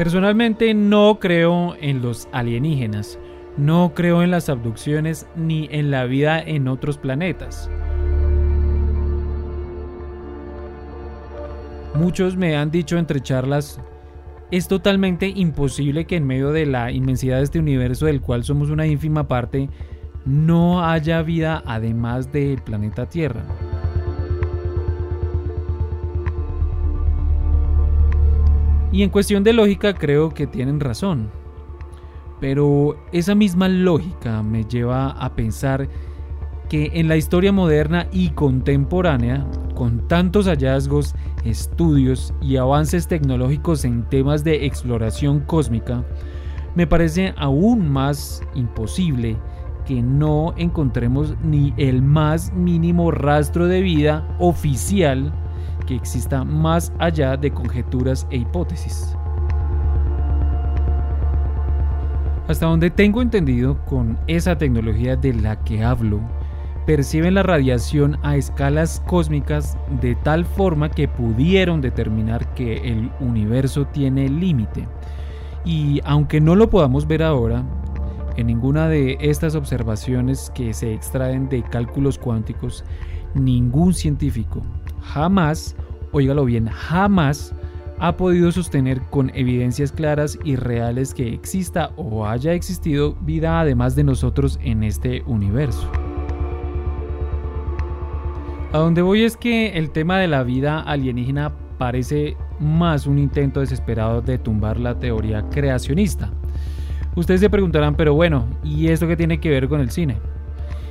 Personalmente no creo en los alienígenas, no creo en las abducciones ni en la vida en otros planetas. Muchos me han dicho entre charlas, es totalmente imposible que en medio de la inmensidad de este universo del cual somos una ínfima parte, no haya vida además del planeta Tierra. Y en cuestión de lógica creo que tienen razón. Pero esa misma lógica me lleva a pensar que en la historia moderna y contemporánea, con tantos hallazgos, estudios y avances tecnológicos en temas de exploración cósmica, me parece aún más imposible que no encontremos ni el más mínimo rastro de vida oficial que exista más allá de conjeturas e hipótesis. Hasta donde tengo entendido, con esa tecnología de la que hablo, perciben la radiación a escalas cósmicas de tal forma que pudieron determinar que el universo tiene límite. Y aunque no lo podamos ver ahora, en ninguna de estas observaciones que se extraen de cálculos cuánticos, ningún científico jamás, oígalo bien, jamás ha podido sostener con evidencias claras y reales que exista o haya existido vida además de nosotros en este universo. A donde voy es que el tema de la vida alienígena parece más un intento desesperado de tumbar la teoría creacionista. Ustedes se preguntarán, pero bueno, ¿y esto qué tiene que ver con el cine?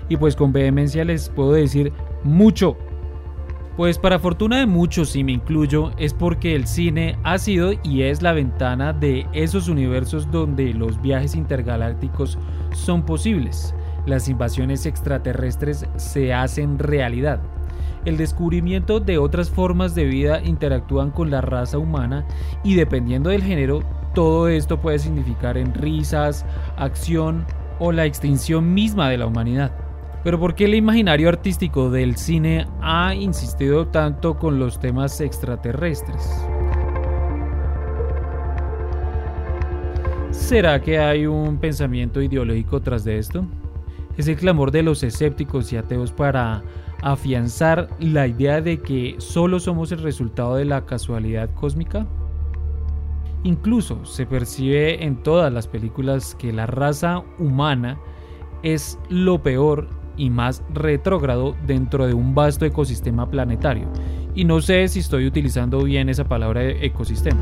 Y pues con vehemencia les puedo decir mucho, pues para fortuna de muchos, y me incluyo, es porque el cine ha sido y es la ventana de esos universos donde los viajes intergalácticos son posibles. Las invasiones extraterrestres se hacen realidad. El descubrimiento de otras formas de vida interactúan con la raza humana y dependiendo del género, todo esto puede significar en risas, acción o la extinción misma de la humanidad. Pero ¿por qué el imaginario artístico del cine ha insistido tanto con los temas extraterrestres? ¿Será que hay un pensamiento ideológico tras de esto? ¿Es el clamor de los escépticos y ateos para afianzar la idea de que solo somos el resultado de la casualidad cósmica? Incluso se percibe en todas las películas que la raza humana es lo peor y más retrógrado dentro de un vasto ecosistema planetario. Y no sé si estoy utilizando bien esa palabra ecosistema.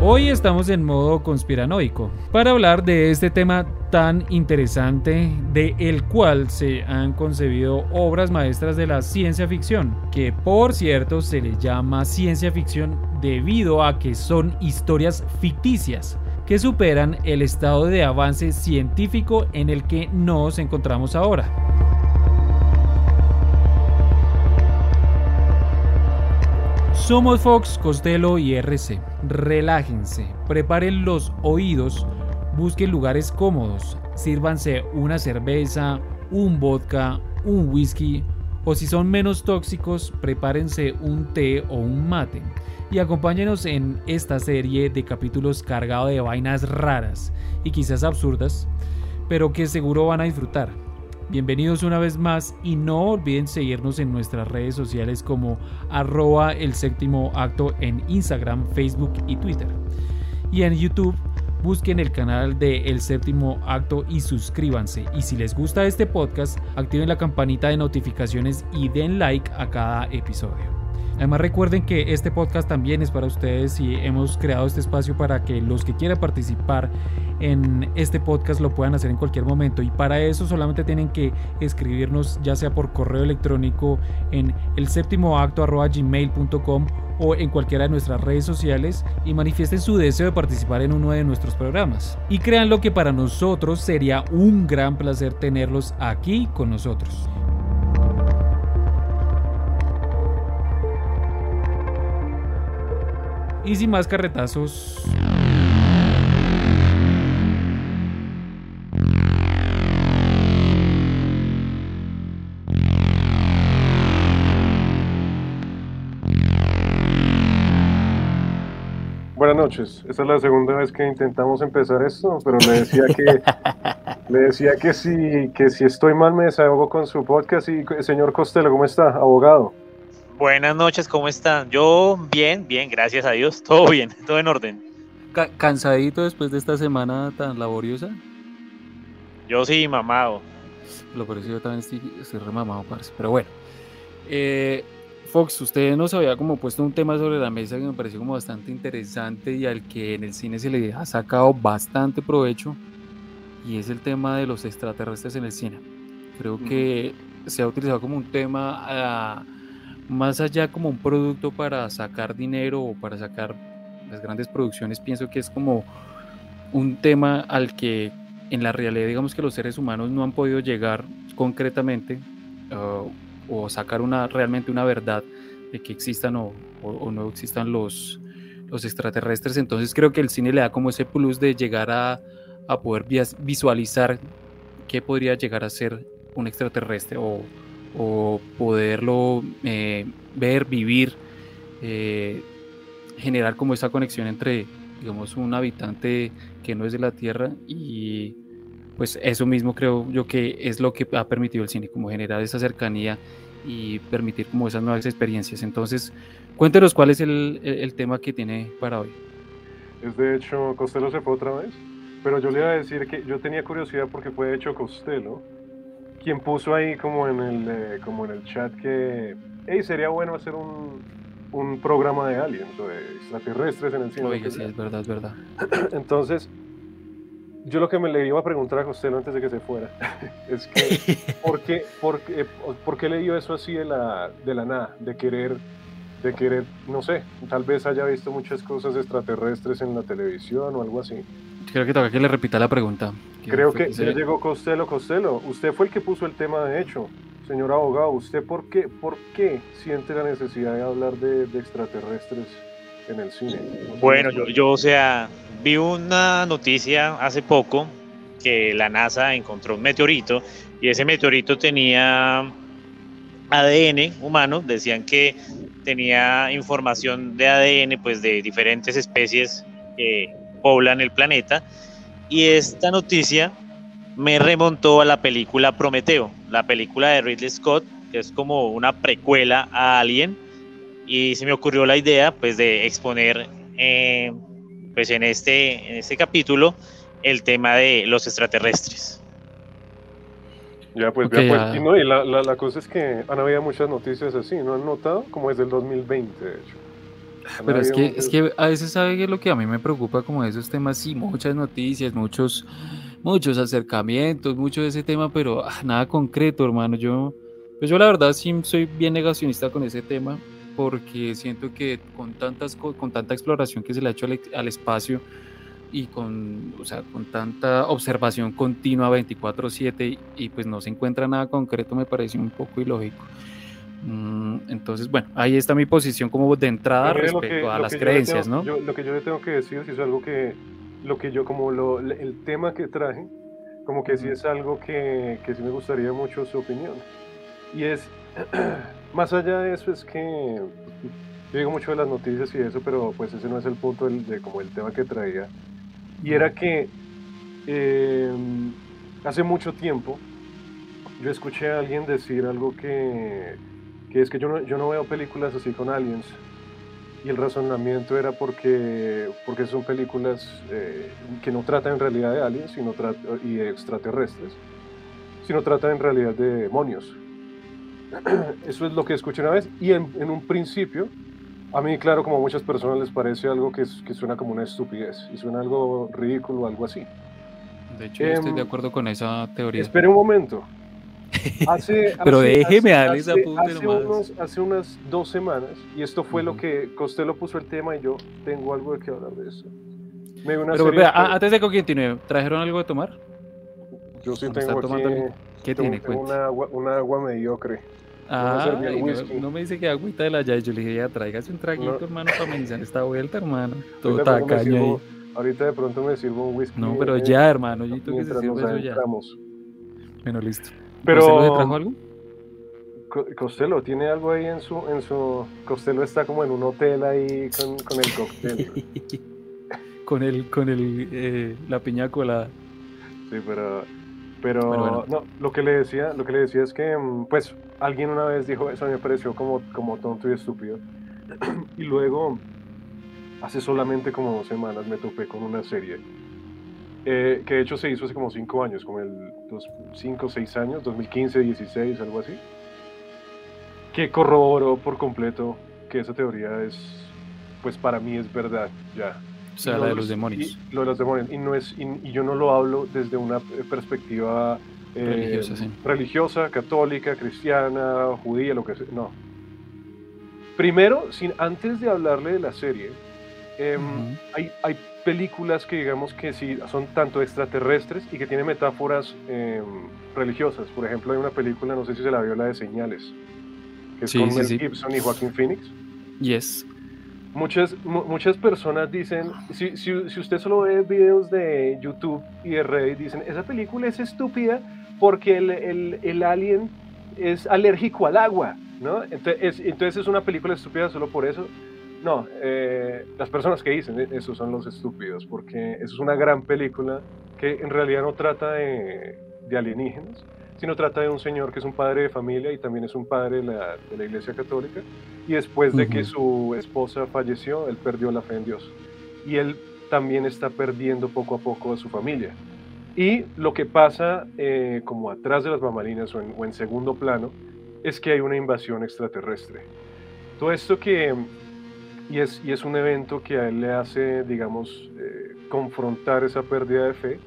Hoy estamos en modo conspiranoico para hablar de este tema tan interesante de el cual se han concebido obras maestras de la ciencia ficción, que por cierto se le llama ciencia ficción debido a que son historias ficticias que superan el estado de avance científico en el que nos encontramos ahora. Somos Fox, Costello y RC. Relájense, preparen los oídos, busquen lugares cómodos, sírvanse una cerveza, un vodka, un whisky o si son menos tóxicos, prepárense un té o un mate y acompáñenos en esta serie de capítulos cargado de vainas raras y quizás absurdas, pero que seguro van a disfrutar. Bienvenidos una vez más y no olviden seguirnos en nuestras redes sociales como arroba el séptimo acto en Instagram, Facebook y Twitter. Y en YouTube busquen el canal de El Séptimo Acto y suscríbanse. Y si les gusta este podcast, activen la campanita de notificaciones y den like a cada episodio. Además recuerden que este podcast también es para ustedes y hemos creado este espacio para que los que quieran participar en este podcast lo puedan hacer en cualquier momento y para eso solamente tienen que escribirnos ya sea por correo electrónico en el séptimo acto gmail.com o en cualquiera de nuestras redes sociales y manifiesten su deseo de participar en uno de nuestros programas. Y créanlo que para nosotros sería un gran placer tenerlos aquí con nosotros. Y sin más carretazos. noches. Esta es la segunda vez que intentamos empezar esto, pero le decía que le decía que si que si estoy mal me desahogo con su podcast y señor Costello, ¿cómo está? Abogado. Buenas noches, ¿cómo están? Yo bien, bien, gracias a Dios, todo bien, todo en orden. ¿Cansadito después de esta semana tan laboriosa? Yo sí, mamado. Lo parece yo también estoy, estoy remamado, parce. Pero bueno. Eh, Fox, usted nos había como puesto un tema sobre la mesa que me pareció como bastante interesante y al que en el cine se le ha sacado bastante provecho y es el tema de los extraterrestres en el cine. Creo que se ha utilizado como un tema ah, más allá como un producto para sacar dinero o para sacar las grandes producciones, pienso que es como un tema al que en la realidad digamos que los seres humanos no han podido llegar concretamente. Ah, o sacar una, realmente una verdad de que existan o, no existan los, los extraterrestres. Entonces creo que el cine le da como ese plus de llegar a, a poder visualizar qué podría llegar a ser un extraterrestre o, o poderlo eh, ver, vivir, eh, generar como esa conexión entre, digamos, un habitante que no es de la Tierra y pues eso mismo creo yo que es lo que ha permitido el cine, como generar esa cercanía y permitir como esas nuevas experiencias. Entonces, cuéntenos cuál es el, el, tema que tiene para hoy. Es de hecho, Costello se fue otra vez, pero yo le iba a decir que yo tenía curiosidad porque fue de hecho Costello quien puso ahí como en el, eh, como en el chat que hey, sería bueno hacer un, un programa de aliens o de extraterrestres en el cine. Oiga, sí, es verdad, es verdad. Entonces, yo lo que me le iba a preguntar a José antes de que se fuera es que, ¿por qué, por, qué, por qué le dio eso así de la, de la nada? De querer, de querer, no sé, tal vez haya visto muchas cosas extraterrestres en la televisión o algo así. Creo que toca que le repita la pregunta. Creo que ya llegó Costello. Costello, usted fue el que puso el tema de hecho. Señor abogado, ¿usted por qué, por qué siente la necesidad de hablar de, de extraterrestres en el cine? Bueno, yo, yo, o sea, vi una noticia hace poco que la NASA encontró un meteorito y ese meteorito tenía ADN humano, decían que tenía información de ADN pues de diferentes especies que poblan el planeta y esta noticia me remontó a la película Prometeo, la película de Ridley Scott, que es como una precuela a Alien y se me ocurrió la idea pues de exponer eh, pues en este, en este capítulo el tema de los extraterrestres. Ya, pues, pues Y, no, y la, la, cosa es que han habido muchas noticias así, ¿no han notado? Como desde el 2020, de hecho. Pero es que, es que a veces sabe que lo que a mí me preocupa como esos temas, sí, muchas noticias, muchos, muchos acercamientos, mucho de ese tema, pero ah, nada concreto, hermano. Yo, pues yo la verdad sí soy bien negacionista con ese tema porque siento que con, tantas, con tanta exploración que se le ha hecho al, espacio y con, o sea, con tanta observación continua 24/7 y, pues no se encuentra nada concreto me parece un poco ilógico. Mm, entonces, bueno, ahí está mi posición como de entrada respecto a las creencias, ¿no? lo que yo le tengo que decir es algo que, lo que yo como lo, el tema que traje, como que sí es algo que, que sí me gustaría mucho su opinión. Y es Más allá de eso es que yo digo mucho de las noticias y eso, pero pues ese no es el punto de como el tema que traía. Y era que em, hace mucho tiempo yo escuché a alguien decir algo que, que es que yo no, yo no veo películas así con aliens. Y el razonamiento era porque, porque son películas eh, que no tratan en realidad de aliens sino y de extraterrestres, sino tratan en realidad de demonios. Eso es lo que escuché una vez y en, en, un principio, a mí claro, como a muchas personas les parece algo que, que suena como una estupidez y suena algo ridículo, algo así. De hecho, estoy de em, acuerdo con esa teoría. Espere un momento. Hace, Pero déjeme darle punta hace, unos, hace unas dos semanas, y esto fue lo que Costello puso el tema y yo tengo algo de que hablar de eso. Pero vea, antes de que continúe, ¿trajeron algo de tomar? Yo sí tengo aquí, ¿Qué tiene? Tengo una agua, una agua mediocre. Ah, no, me dice que agüita de la llave. Yo le dije, ya tráigase un traguito, hermano, para amenizar esta vuelta, hermano. Todo tacaño ahí. Ahorita de pronto me sirvo un whisky. No, pero ya, hermano, yo tengo que se sirve eso ya. Bueno, listo. Pero, ¿Costello trajo algo? Costello, ¿tiene algo ahí en su, en su... Costello está como en un hotel ahí con, con el cóctel. con el, con el, eh, la piña colada. Sí, pero, pero, no, lo que le decía, lo que le decía es que, mm, pues, alguien una vez dijo eso, me pareció como, como tonto y estúpido. y luego, hace solamente como dos semanas me topé con una serie eh, que de hecho se hizo hace como cinco años, como el 5 o 6 años, 2015, 16, algo así, que corroboró por completo que esa teoría es, pues para mí es verdad, ya. O sea, la de los demonios. lo de los demonios. Y, no es, y, yo no lo hablo desde una perspectiva eh, religiosa, católica, cristiana, judía, lo que sea. No. Primero, sin, antes de hablarle de la serie, em, hay, hay películas que digamos que sí son tanto extraterrestres y que tienen metáforas em, religiosas. Por ejemplo, hay una película, no sé si se la vio, la de Señales, que es con Mel Gibson y Joaquín Phoenix. Yes. Muchas, muchas personas dicen, si, si, usted solo ve videos de YouTube y de Reddit, dicen, esa película es estúpida porque el, el, el alien es alérgico al agua, ¿no? Entonces entonces es una película estúpida solo por eso. No, eh, las personas que dicen eso son los estúpidos, porque eso es una gran película que en realidad no trata de, alienígenas, sino trata de un señor que es un padre de familia y también es un padre de la, Iglesia Católica, y después de que su esposa falleció, él perdió la fe en Dios. Y él también está perdiendo poco a poco a su familia. Y lo que pasa eh, como atrás de las mamalinas o en, o en segundo plano es que hay una invasión extraterrestre. Todo esto que y es, y es un evento que a él le hace, digamos, eh, confrontar esa pérdida de fe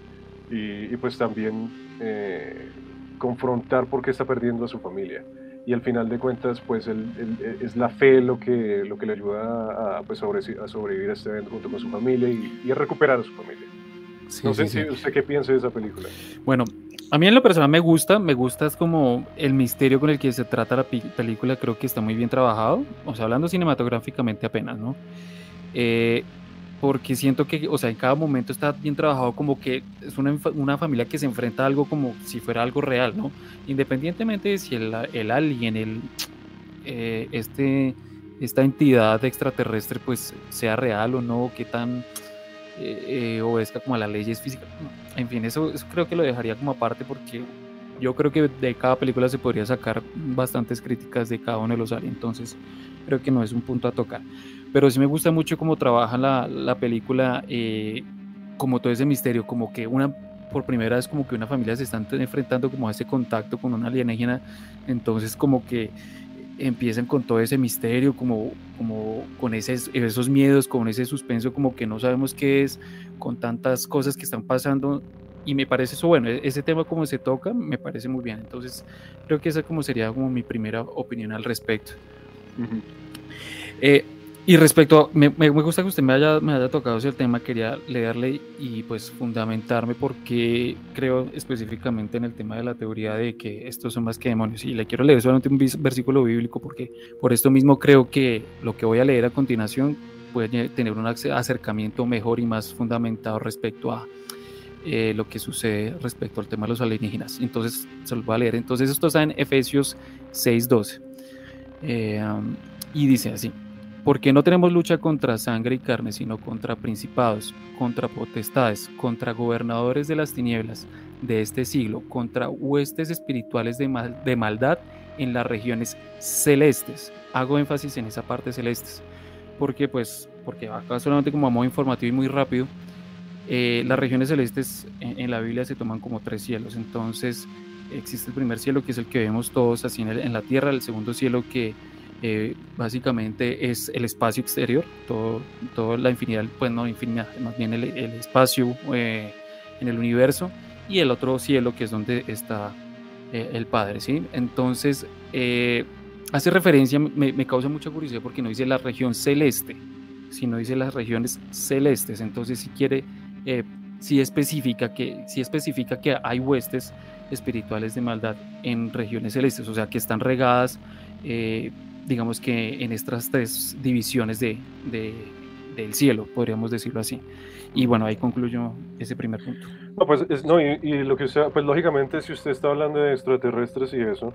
y, pues también eh, confrontar por qué está perdiendo a su familia. Y al final de cuentas, pues es la fe lo que, lo que le ayuda a, pues, a sobrevivir a este evento junto con su familia y, y a recuperar a su familia. no sé si usted qué piensa de esa película. Bueno, a mí en lo personal me gusta, me gusta es como el misterio con el que se trata la película, creo que está muy bien trabajado, o sea, hablando cinematográficamente apenas, ¿no? Eh, porque siento que, o sea, en cada momento está bien trabajado como que es una, una, familia que se enfrenta a algo como si fuera algo real, ¿no? Independientemente de si el, el alien, el, eh, este, esta entidad extraterrestre pues sea real o no, qué tan eh, eh, obedezca como a las leyes físicas. En fin, eso, creo que lo dejaría como aparte porque yo creo que de cada película se podría sacar bastantes críticas de cada uno de los aliens, entonces creo que no es un punto a tocar. Pero sí me gusta mucho cómo trabaja la, la película, eh, como todo ese misterio, como que una por primera vez como que una familia se está enfrentando como a ese contacto con una alienígena, entonces como que empiezan con todo ese misterio, como, como con esos, esos miedos, con ese suspenso, como que no sabemos qué es, con tantas cosas que están pasando. Y me parece eso, bueno, e-, ese tema como se toca, me parece muy bien. Entonces, creo que esa como sería como mi primera opinión al respecto. Y respecto, me, me, gusta que usted me haya, me haya tocado ese tema, quería leerle y pues fundamentarme porque creo específicamente en el tema de la teoría de que estos son más que demonios. Y le quiero leer solamente un versículo bíblico porque por esto mismo creo que lo que voy a leer a continuación puede tener un acercamiento mejor y más fundamentado respecto a eh, lo que sucede respecto al tema de los alienígenas. Entonces, se lo voy a leer. Entonces, esto está en Efesios 6.12. Eh, y dice así porque no tenemos lucha contra sangre y carne, sino contra principados, contra potestades, contra gobernadores de las tinieblas de este siglo, contra huestes espirituales de, maldad en las regiones celestes. Hago énfasis en esa parte celestes, porque pues, porque acá solamente como a modo informativo y muy rápido, eh, las regiones celestes en, la Biblia se toman como tres cielos, entonces existe el primer cielo que es el que vemos todos así en la tierra, el segundo cielo que eh, básicamente es el espacio exterior, todo, toda la infinidad, pues no infinidad, más bien el, espacio eh, en el universo y el otro cielo que es donde está eh, el Padre, ¿sí? Entonces, hace referencia, me, me, causa mucha curiosidad porque no dice la región celeste, sino dice las regiones celestes, entonces si quiere, si especifica que, si especifica que hay huestes espirituales de maldad en regiones celestes, o sea, que están regadas digamos que en estas tres divisiones de, del cielo, podríamos decirlo así. Y bueno, ahí concluyo ese primer punto. No, pues, no, y, lo que sea, pues lógicamente si usted está hablando de extraterrestres y eso,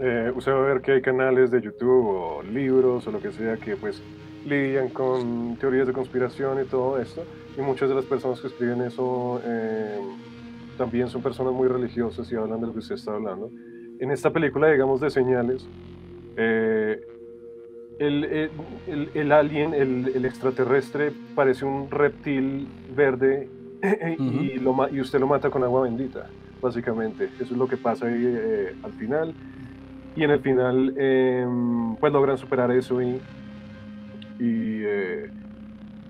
eh, usted va a ver que hay canales de YouTube o libros o lo que sea que pues lidian con teorías de conspiración y todo esto. Y muchas de las personas que escriben eso eh, también son personas muy religiosas y hablan de lo que usted está hablando. En esta película, digamos, de señales, eh, el, el, el, alien, el, extraterrestre, parece un reptil verde y, lo, y, usted lo mata con agua bendita, básicamente. Eso es lo que pasa ahí eh, al final. Y en el final, em, pues logran superar eso y, y eh,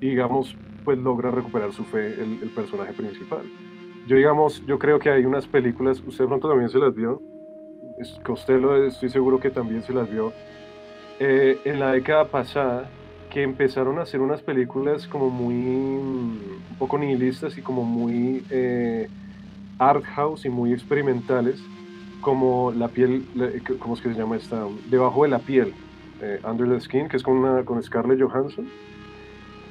digamos, pues logra recuperar su fe el, personaje principal. Yo, digamos, yo creo que hay unas películas, usted pronto también se las vio, Costello estoy seguro que también se las vio, eh, en la década pasada, que empezaron a hacer unas películas como muy, un poco nihilistas y como muy eh, art house y muy experimentales, como la piel, ¿cómo es que se llama esta? Debajo de la piel, eh, Under the Skin, que es con, una, con Scarlett Johansson.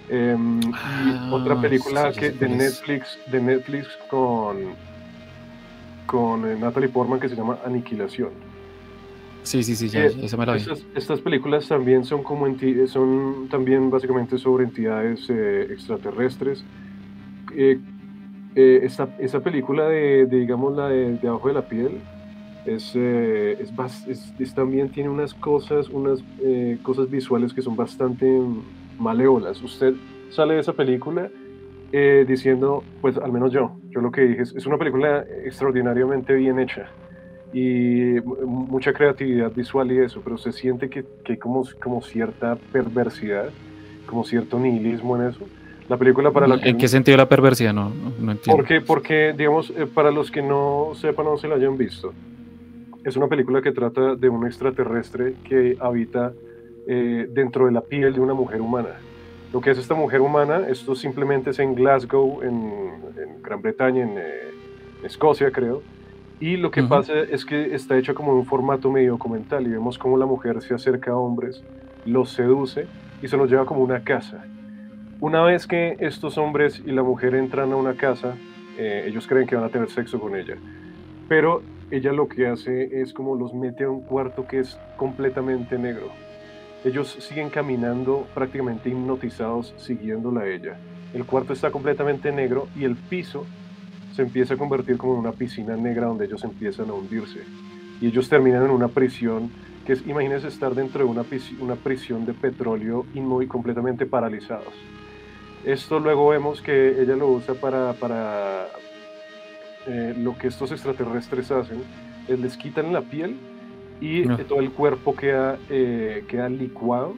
Em, y ah, otra película que, de, Netflix, de Netflix con, con eh, Natalie Portman que se llama Aniquilación. Sí, sí, sí, ya, esa me la vi. Estas, películas también son como son también básicamente sobre entidades eh, extraterrestres. esta, esa película de, digamos, la de, de Abajo de la Piel, es, eh, es, también tiene unas cosas, unas eh, cosas visuales que son bastante maleolas. Usted sale de esa película eh, diciendo, pues al menos yo, yo lo que dije, es, una película extraordinariamente bien hecha y mucha creatividad visual y eso, pero se siente que, hay como, como cierta perversidad, como cierto nihilismo en eso. La película para la que... ¿En qué sentido la perversidad? No, no, entiendo. Porque, porque digamos, para los que no sepan o no se la hayan visto, es una película que trata de un extraterrestre que habita eh, dentro de la piel de una mujer humana. Lo que es esta mujer humana, esto simplemente es en Glasgow, en, Gran Bretaña, en, eh, Escocia creo, y lo que pasa es que está hecha como en un formato medio documental y vemos cómo la mujer se acerca a hombres, los seduce y se los lleva como una casa. Una vez que estos hombres y la mujer entran a una casa, eh, ellos creen que van a tener sexo con ella. Pero ella lo que hace es como los mete a un cuarto que es completamente negro. Ellos siguen caminando prácticamente hipnotizados siguiéndola a ella. El cuarto está completamente negro y el piso se empieza a convertir como en una piscina negra donde ellos empiezan a hundirse. Y ellos terminan en una prisión que es, imagínense estar dentro de una, una prisión de petróleo y muy completamente paralizados. Esto luego vemos que ella lo usa para, para, eh, lo que estos extraterrestres hacen es les quitan la piel y todo el cuerpo queda, eh, queda licuado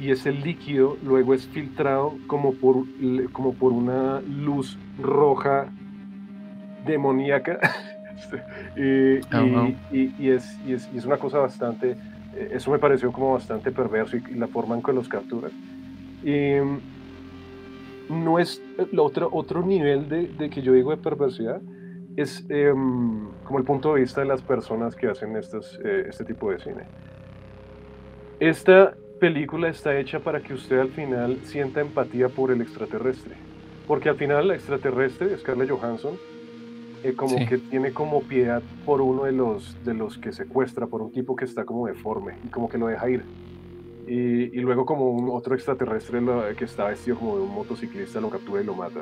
y ese líquido luego es filtrado como por, como por una luz roja demoníaca. Ah, y, y, es, y, es, es, una cosa bastante, eh, eso me pareció como bastante perverso y, la forma en que los capturan. Y no es otro, otro nivel de, de que yo digo de perversidad, es em, como el punto de vista de las personas que hacen eh, este tipo de cine. Esta película está hecha para que usted al final sienta empatía por el extraterrestre. Porque al final el extraterrestre, Scarlett Johansson, eh, como que tiene como piedad por uno de los, de los que secuestra, por un tipo que está como deforme y como que lo deja ir. Y, y luego como un otro extraterrestre que está vestido como de un motociclista lo captura y lo mata.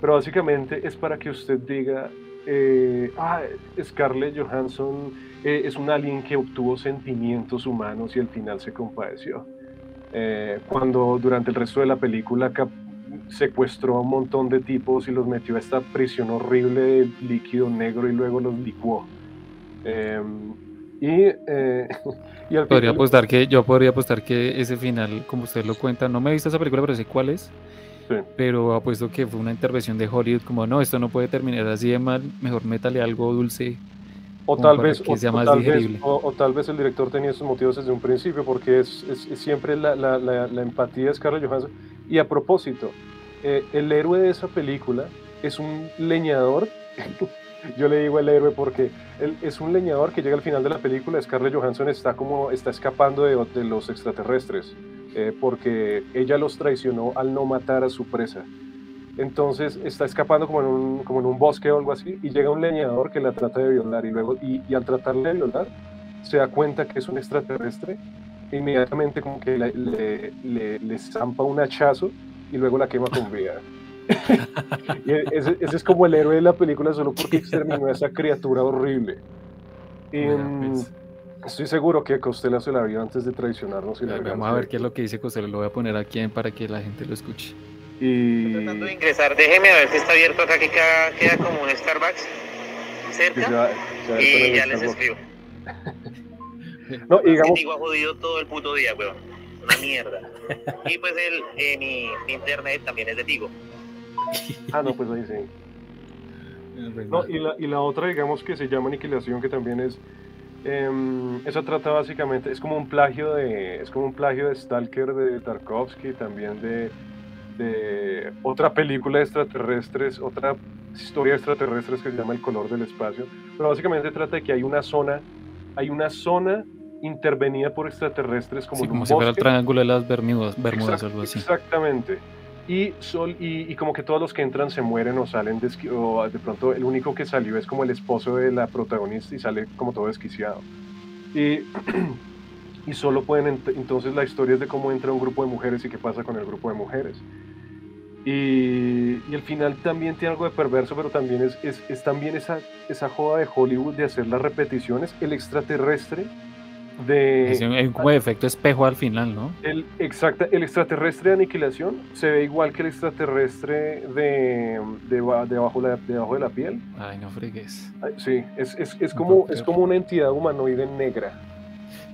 Pero básicamente es para que usted diga, eh, ah, Scarlett Johansson eh, es un alien que obtuvo sentimientos humanos y al final se compadeció. Eh, cuando durante el resto de la película secuestró a un montón de tipos y los metió a esta prisión horrible de líquido negro y luego los licuó. Em, y, y podría apostar que yo podría apostar que ese final, como usted lo cuenta, no me he visto esa película, pero sé cuál es pero apuesto que fue una intervención de Hollywood como no, esto no puede terminar así de mal, mejor métale algo dulce. O tal, vez, o, tal vez, o, tal vez el director tenía esos motivos desde un principio, porque es, es, siempre la, la, la, empatía de Scarlett Johansson. Y a propósito, eh, el héroe de esa película es un leñador. Yo le digo el héroe porque él es un leñador que llega al final de la película. Scarlett Johansson está como está escapando de, de los extraterrestres. Eh, porque ella los traicionó al no matar a su presa. Entonces está escapando como en, un, como en un bosque o algo así y llega un leñador que la trata de violar y luego y, al tratarle de violar se da cuenta que es un extraterrestre inmediatamente como que le, le, le, zampa un hachazo y luego la quema con vida. y ese, ese, es como el héroe de la película solo porque exterminó a esa criatura horrible. Y, pues. Estoy seguro que Costello se la vio antes de traicionarnos. Y vamos a ver qué es lo que dice Costello. Lo voy a poner aquí para que la gente lo escuche. Y... Estoy tratando de ingresar. Déjeme a ver si está abierto acá, que queda, como un Starbucks cerca. y ya les escribo. no, y digamos... ha jodido todo el puto día, weón. Una mierda. y pues el, eh, mi, internet también es de Tigo. ah, no, pues ahí sí. No, y la, y la otra, digamos, que se llama Aniquilación, que también es Em, eso trata básicamente, es como un plagio de, es como un plagio de Stalker de Tarkovsky, también de, de otra película de extraterrestres, otra historia de extraterrestres que se llama El color del espacio. Pero básicamente trata de que hay una zona, hay una zona intervenida por extraterrestres como, como si fuera el triángulo de las Bermudas, Bermudas algo así. Exactamente y, sol, y, como que todos los que entran se mueren o salen o de pronto el único que salió es como el esposo de la protagonista y sale como todo desquiciado. Y, y solo pueden, entonces la historia es de cómo entra un grupo de mujeres y qué pasa con el grupo de mujeres. Y, y el final también tiene algo de perverso, pero también es, es, es también esa, esa joda de Hollywood de hacer las repeticiones. El extraterrestre de... Es un, efecto espejo al final, ¿no? El, exacta, el extraterrestre de aniquilación se ve igual que el extraterrestre de, de, debajo, la, debajo de la piel. Ay, no fregues. Sí, es, es, es como, es como una entidad humanoide negra.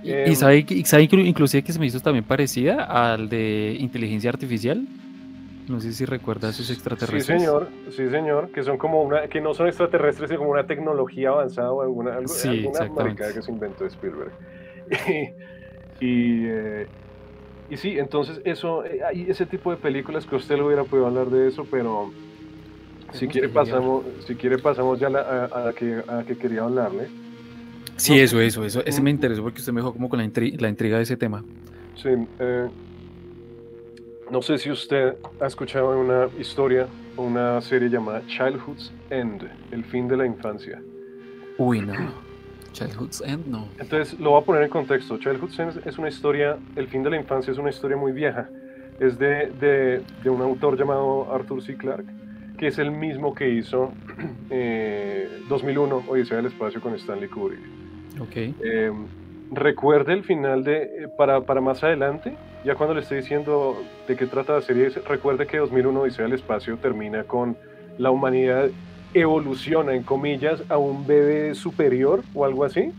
Y, em, sabe, sabe inclusive que se me hizo también parecida al de inteligencia artificial. No sé si recuerda a esos extraterrestres. Sí, señor, sí, señor, que son como una, que no son extraterrestres, sino como una tecnología avanzada o alguna, sí, alguna que se inventó Spielberg. y, eh, y sí, entonces eso, eh, hay ese tipo de películas que usted lo hubiera podido hablar de eso, pero si quiere pasamos, si quiere pasamos ya a, la que, a que quería hablarle. Sí, eso, eso, eso, ese me interesó porque usted me dejó como con la, la intriga de ese tema. Sí, eh, no sé si usted ha escuchado una historia o una serie llamada Childhood's End, el fin de la infancia. Uy, no. Childhood's End, no. Entonces, lo voy a poner en contexto. Childhood's End es una historia, el fin de la infancia es una historia muy vieja. Es de, de, de un autor llamado Arthur C. Clarke, que es el mismo que hizo eh, 2001, Odisea del Espacio con Stanley Kubrick. Ok. Eh, recuerde el final de, eh, para, para, más adelante, ya cuando le estoy diciendo de qué trata la serie, recuerde que 2001 Odisea del Espacio termina con la humanidad evoluciona, en comillas, a un bebé superior o algo así.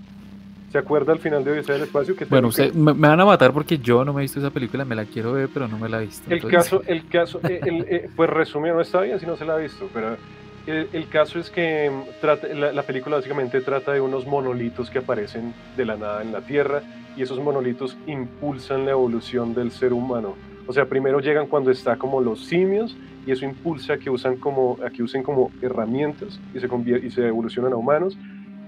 ¿Se acuerda al final de Odisea del Espacio? Que bueno, usted, me, van a matar porque yo no me he visto esa película, me la quiero ver, pero no me la he visto. El caso, el caso, eh, eh, pues resumido, no está bien si no se la ha visto, pero el, caso es que mm, trata, la, película básicamente trata de unos monolitos que aparecen de la nada en la Tierra y esos monolitos impulsan la evolución del ser humano. O sea, primero llegan cuando está como los simios y eso impulsa a que, usan como, a que usen como herramientas y se, y se evolucionan a humanos.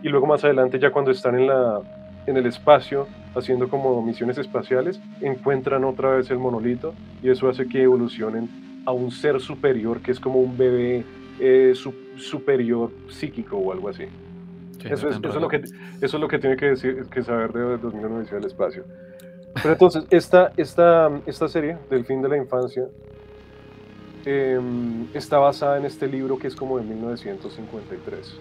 Y luego más adelante, ya cuando están en, la, en el espacio haciendo como misiones espaciales, encuentran otra vez el monolito y eso hace que evolucionen a un ser superior que es como un bebé eh, superior psíquico o algo así. Eso es, eso, es lo que, eso es lo que tiene que, decir, que saber de 2001 del espacio. Pero entonces, esta, esta, esta serie del fin de la infancia Em, está basada en este libro que es como de 1953.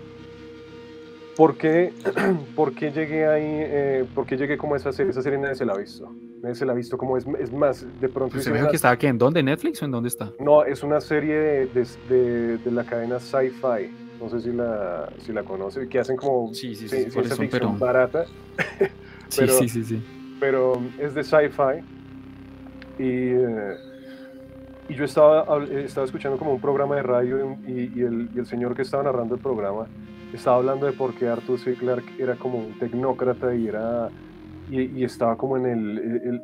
¿Por qué, ¿Por qué llegué ahí? Eh, ¿Por qué llegué como a esa serie? Esa serie nadie se la ha visto. Nadie se la ha visto como es, es más, de pronto... ¿Se ve que está aquí? ¿En dónde? ¿Netflix o en dónde está? No, es una serie de, de, de, la cadena Sci-Fi. No sé si la, si la conoce, que hacen como sí, sí, sí, ciencia ficción barata. pero, sí, sí, sí, Pero es de Sci-Fi. Y... Eh, y yo estaba, eh, estaba escuchando como un programa de radio y, el, el, señor que estaba narrando el programa estaba hablando de por qué Arthur C. Clarke era como un tecnócrata y, era, y, estaba como en el,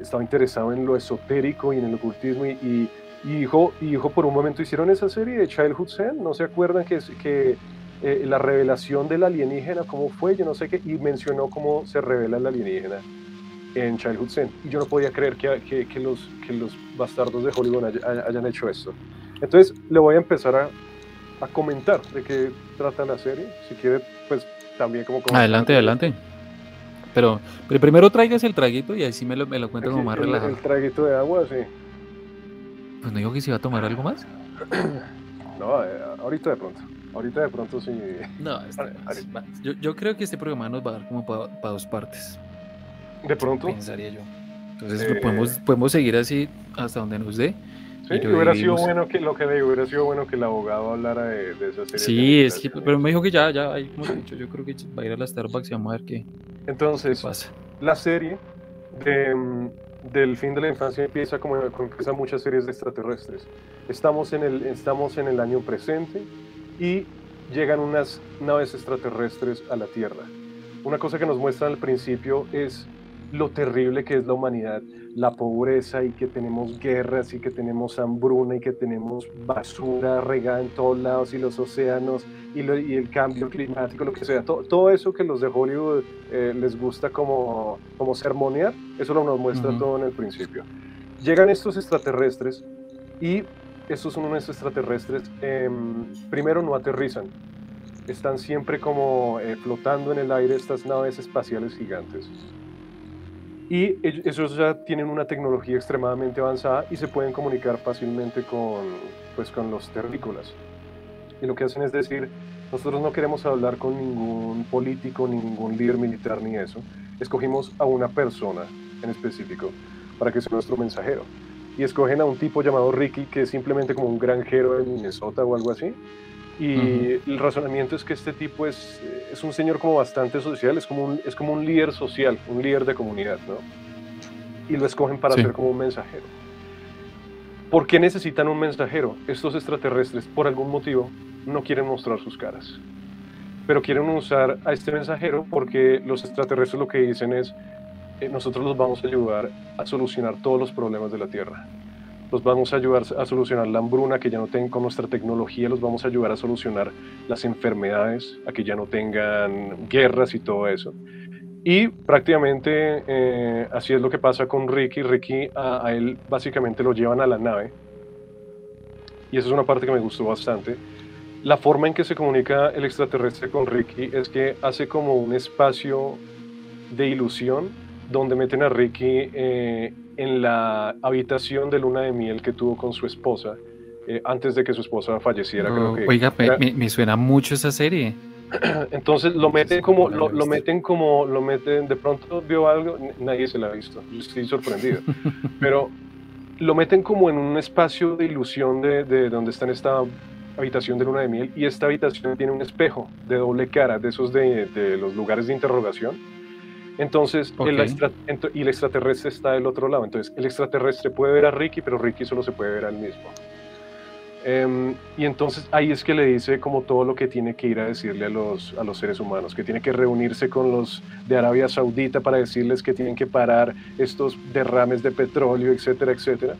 estaba interesado en lo esotérico y en el ocultismo y, dijo, y dijo por un momento hicieron esa serie de Childhood Zen, ¿no se acuerdan que, que eh, la revelación del alienígena, cómo fue, yo no sé qué, y mencionó cómo se revela el alienígena en Childhood Zen. Y yo no podía creer que, que, los, que los bastardos de Hollywood hayan hecho esto. Entonces le voy a empezar a, a, comentar de qué trata la serie. Si quiere, pues también como... Adelante, adelante. Pero, pero primero traigas el traguito y así me lo, me lo cuento como más el, relajado. el traguito de agua, sí. Pues no dijo que se iba a tomar algo más. No, eh, ahorita de pronto. Ahorita de pronto sí. No, va- yo, yo creo que este programa nos va a dar como para dos partes, De pronto. pensaría yo. Entonces Eh, podemos, podemos seguir así hasta donde nos dé. Sí, y lo hubiera sido bueno que lo que digo, hubiera sido bueno que el abogado hablara de, de esa serie. Sí, de es que, pero me dijo que ya, ya, ahí como he dicho, yo creo que va a ir a la Starbucks y vamos a ver qué, qué Entonces, pasa. la serie de, mm, del fin de la infancia empieza como, como empiezan muchas series de extraterrestres. Estamos en, el, estamos en el año presente y llegan unas naves extraterrestres a la Tierra. Una cosa que nos muestran al principio es lo terrible que es la humanidad, la pobreza y que tenemos guerras y que tenemos hambruna y que tenemos basura regada en todos lados y los océanos y, lo- y el cambio climático, lo que sea. To- todo eso que los de Hollywood eh, les gusta como, como sermonear, eso lo nos muestra todo en el principio. Llegan estos extraterrestres y estos son unos extraterrestres, em, primero no aterrizan, están siempre como eh, flotando en el aire estas naves espaciales gigantes. Y esos ya tienen una tecnología extremadamente avanzada y se pueden comunicar fácilmente con, pues, con los terrícolas. Y lo que hacen es decir, nosotros no queremos hablar con ningún político, ni ningún líder militar, ni eso. Escogimos a una persona en específico para que sea nuestro mensajero. Y escogen a un tipo llamado Ricky, que es simplemente como un granjero de Minnesota o algo así. Y el razonamiento es que este tipo es, eh, es un señor como bastante social, es como, un, es como un líder social, un líder de comunidad, ¿no? Y lo escogen para Sí. ser como un mensajero. ¿Por qué necesitan un mensajero? Estos extraterrestres, por algún motivo, no quieren mostrar sus caras. Pero quieren usar a este mensajero porque los extraterrestres lo que dicen es, eh, nosotros los vamos a ayudar a solucionar todos los problemas de la Tierra. Los vamos a ayudar a solucionar la hambruna que ya no tengan con nuestra tecnología, los vamos a ayudar a solucionar las enfermedades, a que ya no tengan guerras y todo eso. Y prácticamente eh, así es lo que pasa con Ricky. Ricky a, él básicamente lo llevan a la nave. Y esa es una parte que me gustó bastante. La forma en que se comunica el extraterrestre con Ricky es que hace como un espacio de ilusión donde meten a Ricky eh, en la habitación de luna de miel que tuvo con su esposa eh, antes de que su esposa falleciera. creo Oh, que Oiga, me, era- me- me suena mucho esa serie. entonces lo meten como, lo, lo meten como, lo meten, de pronto vio algo, nadie se la ha visto, yo estoy sorprendido, pero lo meten como en un espacio de ilusión de, de donde está en esta habitación de luna de miel y esta habitación tiene un espejo de doble cara, de esos de, de los lugares de interrogación. Entonces, el extra- y el extraterrestre está del otro lado. Entonces, el extraterrestre puede ver a Ricky, pero Ricky solo se puede ver a él mismo. Em, y entonces ahí es que le dice como todo lo que tiene que ir a decirle a los, a los seres humanos, que tiene que reunirse con los de Arabia Saudita para decirles que tienen que parar estos derrames de petróleo, etcétera, etcétera.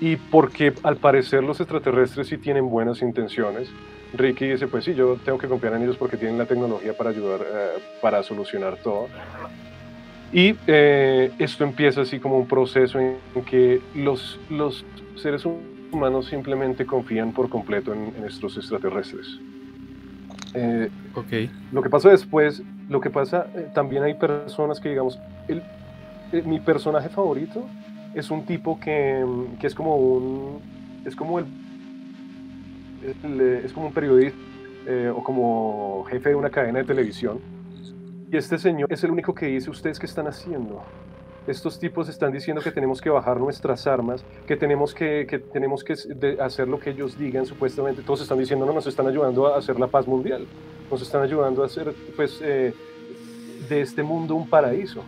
Y porque al parecer los extraterrestres sí tienen buenas intenciones, Ricky dice, pues sí, yo tengo que confiar en ellos porque tienen la tecnología para ayudar, eh, para solucionar todo. Y eh, esto empieza así como un proceso en que los, los seres humanos simplemente confían por completo en, en estos extraterrestres. Eh, Ok. lo que pasa después, lo que pasa, eh, también hay personas que, digamos, el- eh, mi personaje favorito es un tipo que, que es como un, es como el, eh, es como un periodista eh, o como jefe de una cadena de televisión. Y este señor es el único que dice, ¿ustedes qué están haciendo? Estos tipos están diciendo que tenemos que bajar nuestras armas, que tenemos que, que tenemos que hacer lo que ellos digan, supuestamente. Todos están diciendo, no, nos están ayudando a hacer la paz mundial. Nos están ayudando a hacer, pues, eh, de este mundo un paraíso.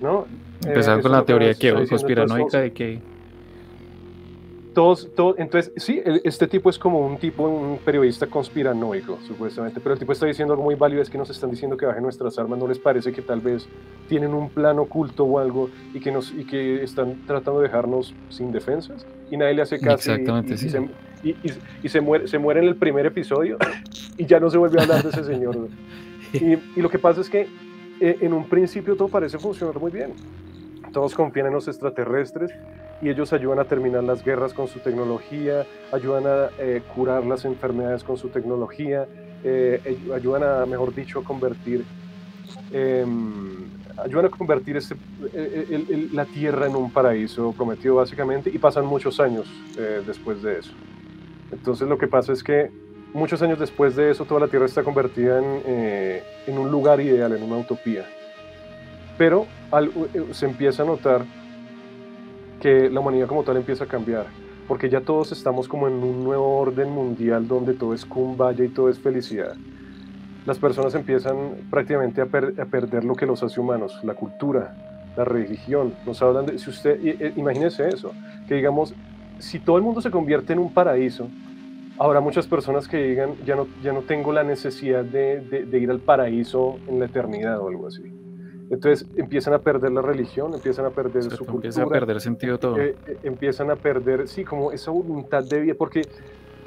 ¿no? Eh, Empezaron eso con la teoría que conspiranoica de que todos, todos, entonces, sí, el- este tipo es como un tipo, un periodista conspiranoico, supuestamente, pero el tipo está diciendo algo muy válido, es que nos están diciendo que bajen nuestras armas, ¿no les parece que tal vez tienen un plan oculto o algo y que, nos, y que están tratando de dejarnos sin defensas? Y nadie le hace caso. Exactamente, y, sí. y se, y- y- se muere, se muere en el primer episodio y ya no se vuelve a hablar de ese señor. y lo que pasa es que eh, en un principio todo parece funcionar muy bien. Todos confían en los extraterrestres y ellos ayudan a terminar las guerras con su tecnología, ayudan a eh, curar las enfermedades con su tecnología, eh, ay- ayudan a, mejor dicho, a convertir em, ayudan a convertir este, la tierra en un paraíso prometido básicamente y pasan muchos años eh, después de eso. Entonces lo que pasa es que muchos años después de eso toda la tierra está convertida en, eh, en un lugar ideal, en una utopía. Pero eh, se empieza a notar que la humanidad como tal empieza a cambiar, porque ya todos estamos como en un nuevo orden mundial donde todo es kumbaya y todo es felicidad las personas empiezan prácticamente a, perder lo que los hace humanos, la cultura, la religión. Nos hablan de, si usted, imagínese eso, que digamos, si todo el mundo se convierte en un paraíso, habrá muchas personas que digan, ya no, ya no tengo la necesidad de, ir al paraíso en la eternidad o algo así. Entonces empiezan a perder la religión, empiezan a perder su cultura. Empieza a perder sentido todo. Eh, eh, empiezan a perder, sí, como esa voluntad de vida, porque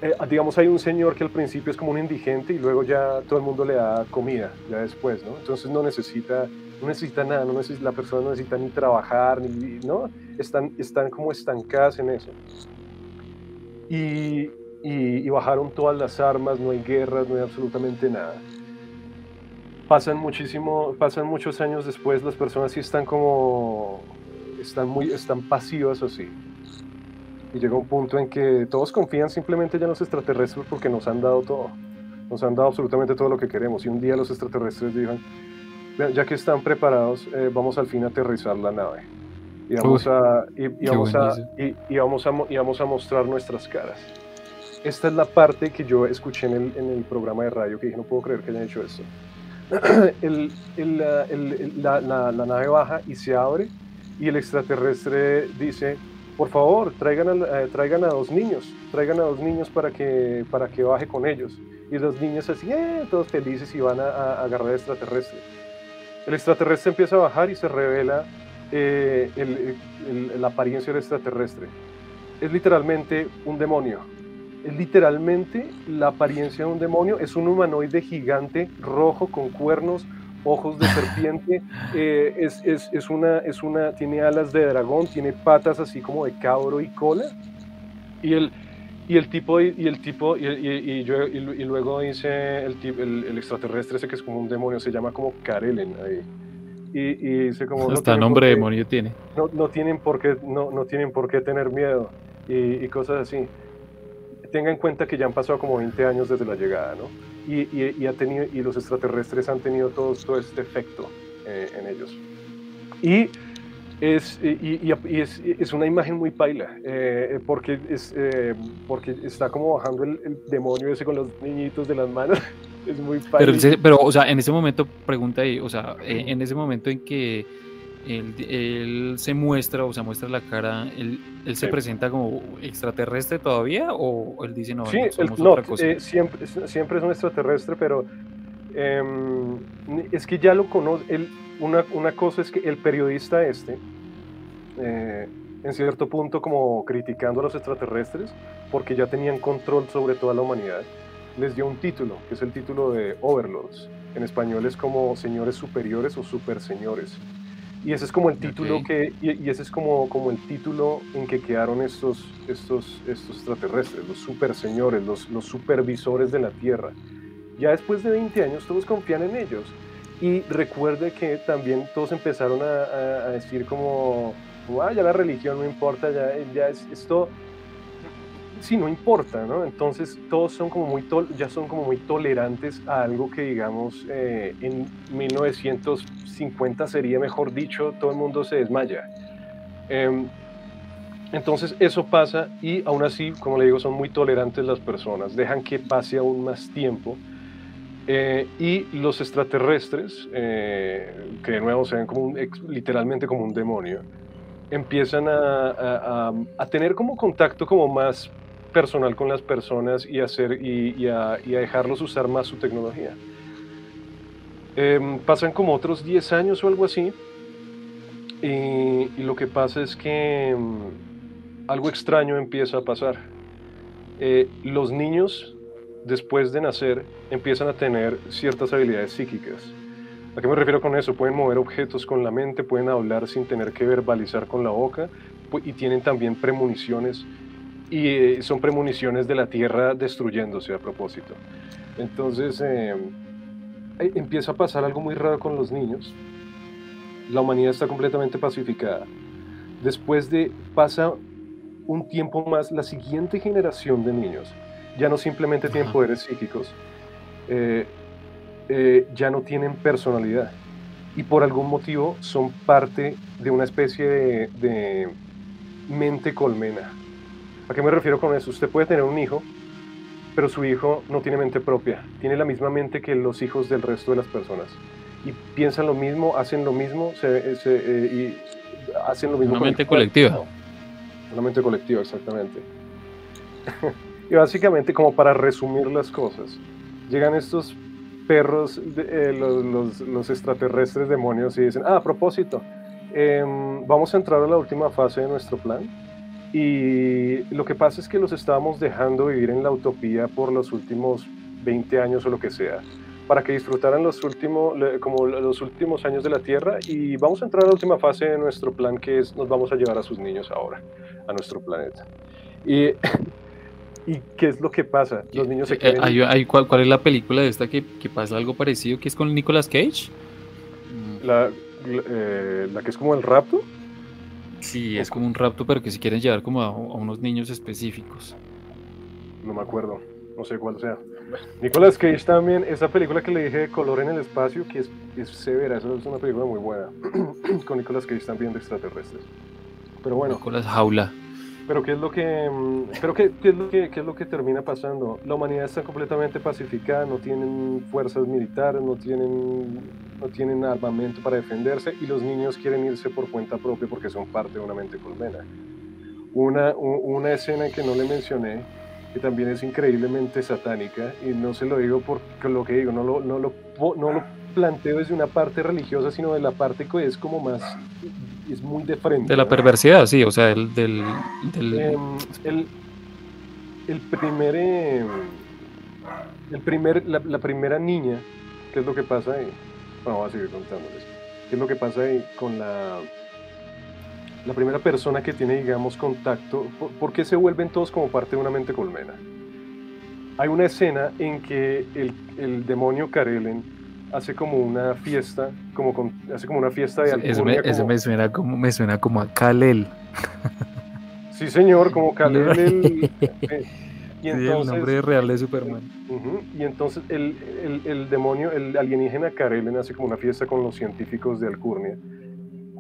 eh, digamos, hay un señor que al principio es como un indigente y luego ya todo el mundo le da comida, ya después, ¿no? Entonces no necesita, no necesita nada, no necesita, la persona no necesita ni trabajar, ni, ¿no? Están, están como estancadas en eso. Y, y, bajaron todas las armas, no hay guerras, no hay absolutamente nada. Pasan muchísimo, pasan muchos años después, las personas sí están como, están muy, están pasivas así y llega un punto en que todos confían simplemente ya en los extraterrestres porque nos han dado todo, nos han dado absolutamente todo lo que queremos y un día los extraterrestres digan, ya que están preparados, eh, vamos al fin a aterrizar la nave y vamos, a, y, vamos a, y, vamos a, y vamos a mostrar nuestras caras. Esta es la parte que yo escuché en el, en el programa de radio que dije, no puedo creer que hayan hecho esto. la, la, la nave baja y se abre y el extraterrestre dice, por favor, traigan a, eh, traigan a dos niños, traigan a dos niños para que, para que baje con ellos. Y los niños así, eh, todos felices y van a, agarrar al extraterrestre. El extraterrestre empieza a bajar y se revela eh, la apariencia del extraterrestre. Es literalmente un demonio. Literalmente la apariencia de un demonio. Es un humanoide gigante, rojo, con cuernos, ojos de serpiente, eh, es, es, es, una, es una, tiene alas de dragón, tiene patas así como de cabro y cola. Y el, y el tipo, y el tipo, y, y, yo, y, luego dice el, el, el, extraterrestre ese que es como un demonio, se llama como Karelen ahí. Y, dice como... Hasta nombre de demonio tiene. No, no, tienen por qué, no, no tienen por qué tener miedo y, cosas así. Tenga en cuenta que ya han pasado como 20 años desde la llegada, ¿no? y, ha tenido, y los extraterrestres han tenido todo, todo este efecto eh, en ellos. Y es, y, es, es, una imagen muy paila, eh, porque, es, eh, porque está como bajando el, demonio ese con los niñitos de las manos. es muy paila. Pero, pero, o sea, en ese momento, pregunta ahí, o sea, en ese momento en que él, se muestra o se muestra la cara, él, él se presenta como extraterrestre todavía o él dice no, sí, no, eh, siempre, siempre es un extraterrestre, pero em, es que ya lo conoce, una, una, cosa es que el periodista este, eh, en cierto punto como criticando a los extraterrestres, porque ya tenían control sobre toda la humanidad, les dio un título, que es el título de Overlords. En español es como señores superiores o super señores. Y ese es como el título que, y, ese es como, como el título en que quedaron estos, estos, estos extraterrestres, los super señores, los, los supervisores de la Tierra. Ya después de 20 años todos confían en ellos. Y recuerde que también todos empezaron a, a, decir como, ah, ya la religión no importa, ya, ya es, esto, sí, no importa, ¿no? Entonces todos son como muy ya son como muy tolerantes a algo que digamos eh, en 1950 sería mejor dicho, todo el mundo se desmaya. Em, entonces eso pasa y aún así, como le digo, son muy tolerantes las personas, dejan que pase aún más tiempo. Eh, y los extraterrestres, eh, que de nuevo se ven como literalmente como un demonio, empiezan a, a, tener como contacto como más personal con las personas y, hacer, y, a, dejarlos usar más su tecnología. Em, pasan como otros 10 años o algo así, y, lo que pasa es que em, algo extraño empieza a pasar. Eh, los niños, después de nacer, empiezan a tener ciertas habilidades psíquicas. ¿A qué me refiero con eso? Pueden mover objetos con la mente, pueden hablar sin tener que verbalizar con la boca y tienen también premoniciones y eh, son premoniciones de la Tierra destruyéndose a propósito. Entonces, em, eh, empieza a pasar algo muy raro con los niños. La humanidad está completamente pacificada. Después de pasa un tiempo más, la siguiente generación de niños ya no simplemente tienen poderes psíquicos, eh, eh, ya no tienen personalidad y por algún motivo son parte de una especie de, de mente colmena. ¿A qué me refiero con eso? Usted puede tener un hijo pero su hijo no tiene mente propia, tiene la misma mente que los hijos del resto de las personas. Y piensan lo mismo, hacen lo mismo se, eh, y hacen lo mismo. Una mente colectiva. Una mente colectiva, exactamente. y básicamente, como para resumir las cosas, llegan estos perros, eh, los, los, extraterrestres demonios, y dicen, ah, a propósito, em, vamos a entrar a la última fase de nuestro plan y lo que pasa es que los estábamos dejando vivir en la utopía por los últimos 20 años o lo que sea, para que disfrutaran los últimos, como los últimos años de la Tierra y vamos a entrar a la última fase de nuestro plan que es nos vamos a llevar a sus niños ahora, a nuestro planeta. Y, ¿Y qué es lo que pasa? Los niños se eh, quieren... ¿cuál, ¿cuál, es la película de esta que, que, pasa algo parecido, que es con Nicolas Cage? La, eh, la que es como el rapto. Sí, es como un rapto, pero que si quieren llevar como a, unos niños específicos. No me acuerdo, no sé cuál sea. Nicolas Cage también, esa película que le dije de color en el espacio, que es, es severa, esa es una película muy buena. Con Nicolas Cage también de extraterrestres. Pero bueno. Nicolas Jaula. Pero qué es lo que, mm, pero qué, qué, es lo que, qué es lo que termina pasando. La humanidad está completamente pacificada, no tienen fuerzas militares, no tienen, no tienen armamento para defenderse y los niños quieren irse por cuenta propia porque son parte de una mente colmena. Una, una escena que no le mencioné, que también es increíblemente satánica, y no se lo digo por lo que digo, no lo, no lo, no lo planteo desde una parte religiosa, sino de la parte que es como más es muy de frente. De la perversidad, sí, o sea, el, del... Em, el, el, primer... Em, el primer la, primera niña, ¿qué es lo que pasa ahí? Voy a seguir contándoles. ¿Qué es lo que pasa con la... La primera persona que tiene, digamos, contacto, ¿por, qué se vuelven todos como parte de una mente colmena? Hay una escena en que el, el demonio Karelen hace como una fiesta, como con, hace como una fiesta de alcurnia. Eso, me, suena como, me suena como a Kalel. Sí, señor, como Kalel. el, y entonces, el nombre real de Superman. y entonces el, el, el, demonio, el alienígena Karelen hace como una fiesta con los científicos de Alcurnia.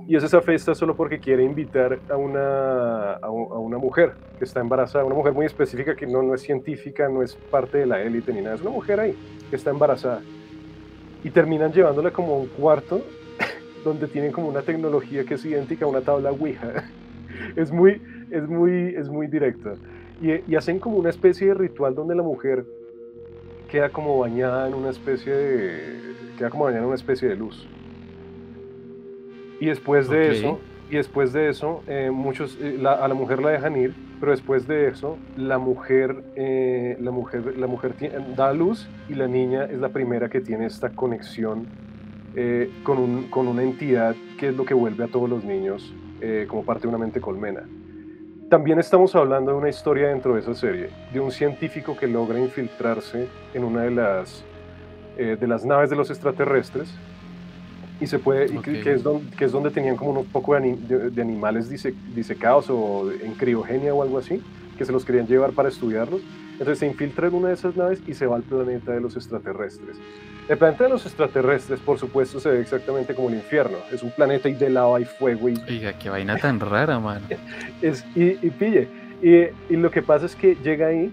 Y es esa fiesta solo porque quiere invitar a una, a, una mujer que está embarazada, una mujer muy específica que no, no es científica, no es parte de la élite ni nada, es una mujer ahí que está embarazada y terminan llevándola como a un cuarto donde tienen como una tecnología que es idéntica a una tabla Ouija. Es muy, es muy, es muy directa. Y, y, hacen como una especie de ritual donde la mujer queda como bañada en una especie de, queda como bañada en una especie de luz. Y después de eso, y después de eso, eh, muchos, eh, a la mujer la dejan ir, pero después de eso, la mujer, eh, la mujer, la mujer da luz y la niña es la primera que tiene esta conexión con, un, con, una entidad que es lo que vuelve a todos los niños como parte de una mente colmena. También estamos hablando de una historia dentro de esa serie, de un científico que logra infiltrarse en una de las, de las naves de los extraterrestres y se puede que, es donde, que es donde tenían como un poco de, de, animales disecados o en criogenia o algo así que se los querían llevar para estudiarlos entonces se infiltra en una de esas naves y se va al planeta de los extraterrestres el planeta de los extraterrestres por supuesto se ve exactamente como el infierno es un planeta y de lava y fuego y oiga qué vaina tan rara man es y, y pille y, y lo que pasa es que llega ahí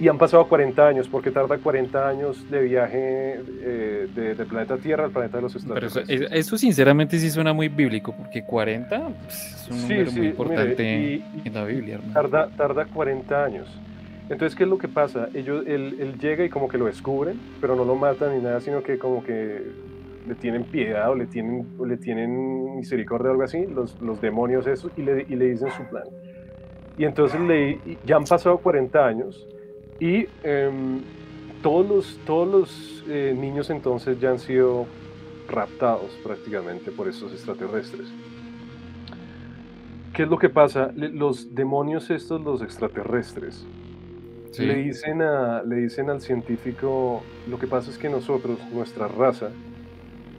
y han pasado 40 años, porque tarda 40 años de viaje eh, de, del planeta Tierra al planeta de los extraterrestres. Pero eso, sinceramente sí suena muy bíblico, porque 40 pues, es un número muy importante en la Biblia. Tarda, tarda 40 años. Entonces, ¿qué es lo que pasa? Ellos, él, llega y como que lo descubren, pero no lo matan ni nada, sino que como que le tienen piedad o le tienen, le tienen misericordia o algo así, los, los demonios esos, y le, y le dicen su plan. Y entonces le, ya han pasado 40 años y em, todos los, todos los eh, niños entonces ya han sido raptados prácticamente por estos extraterrestres. ¿Qué es lo que pasa? Los demonios estos, los extraterrestres, Le, dicen a, le dicen al científico, lo que pasa es que nosotros, nuestra raza,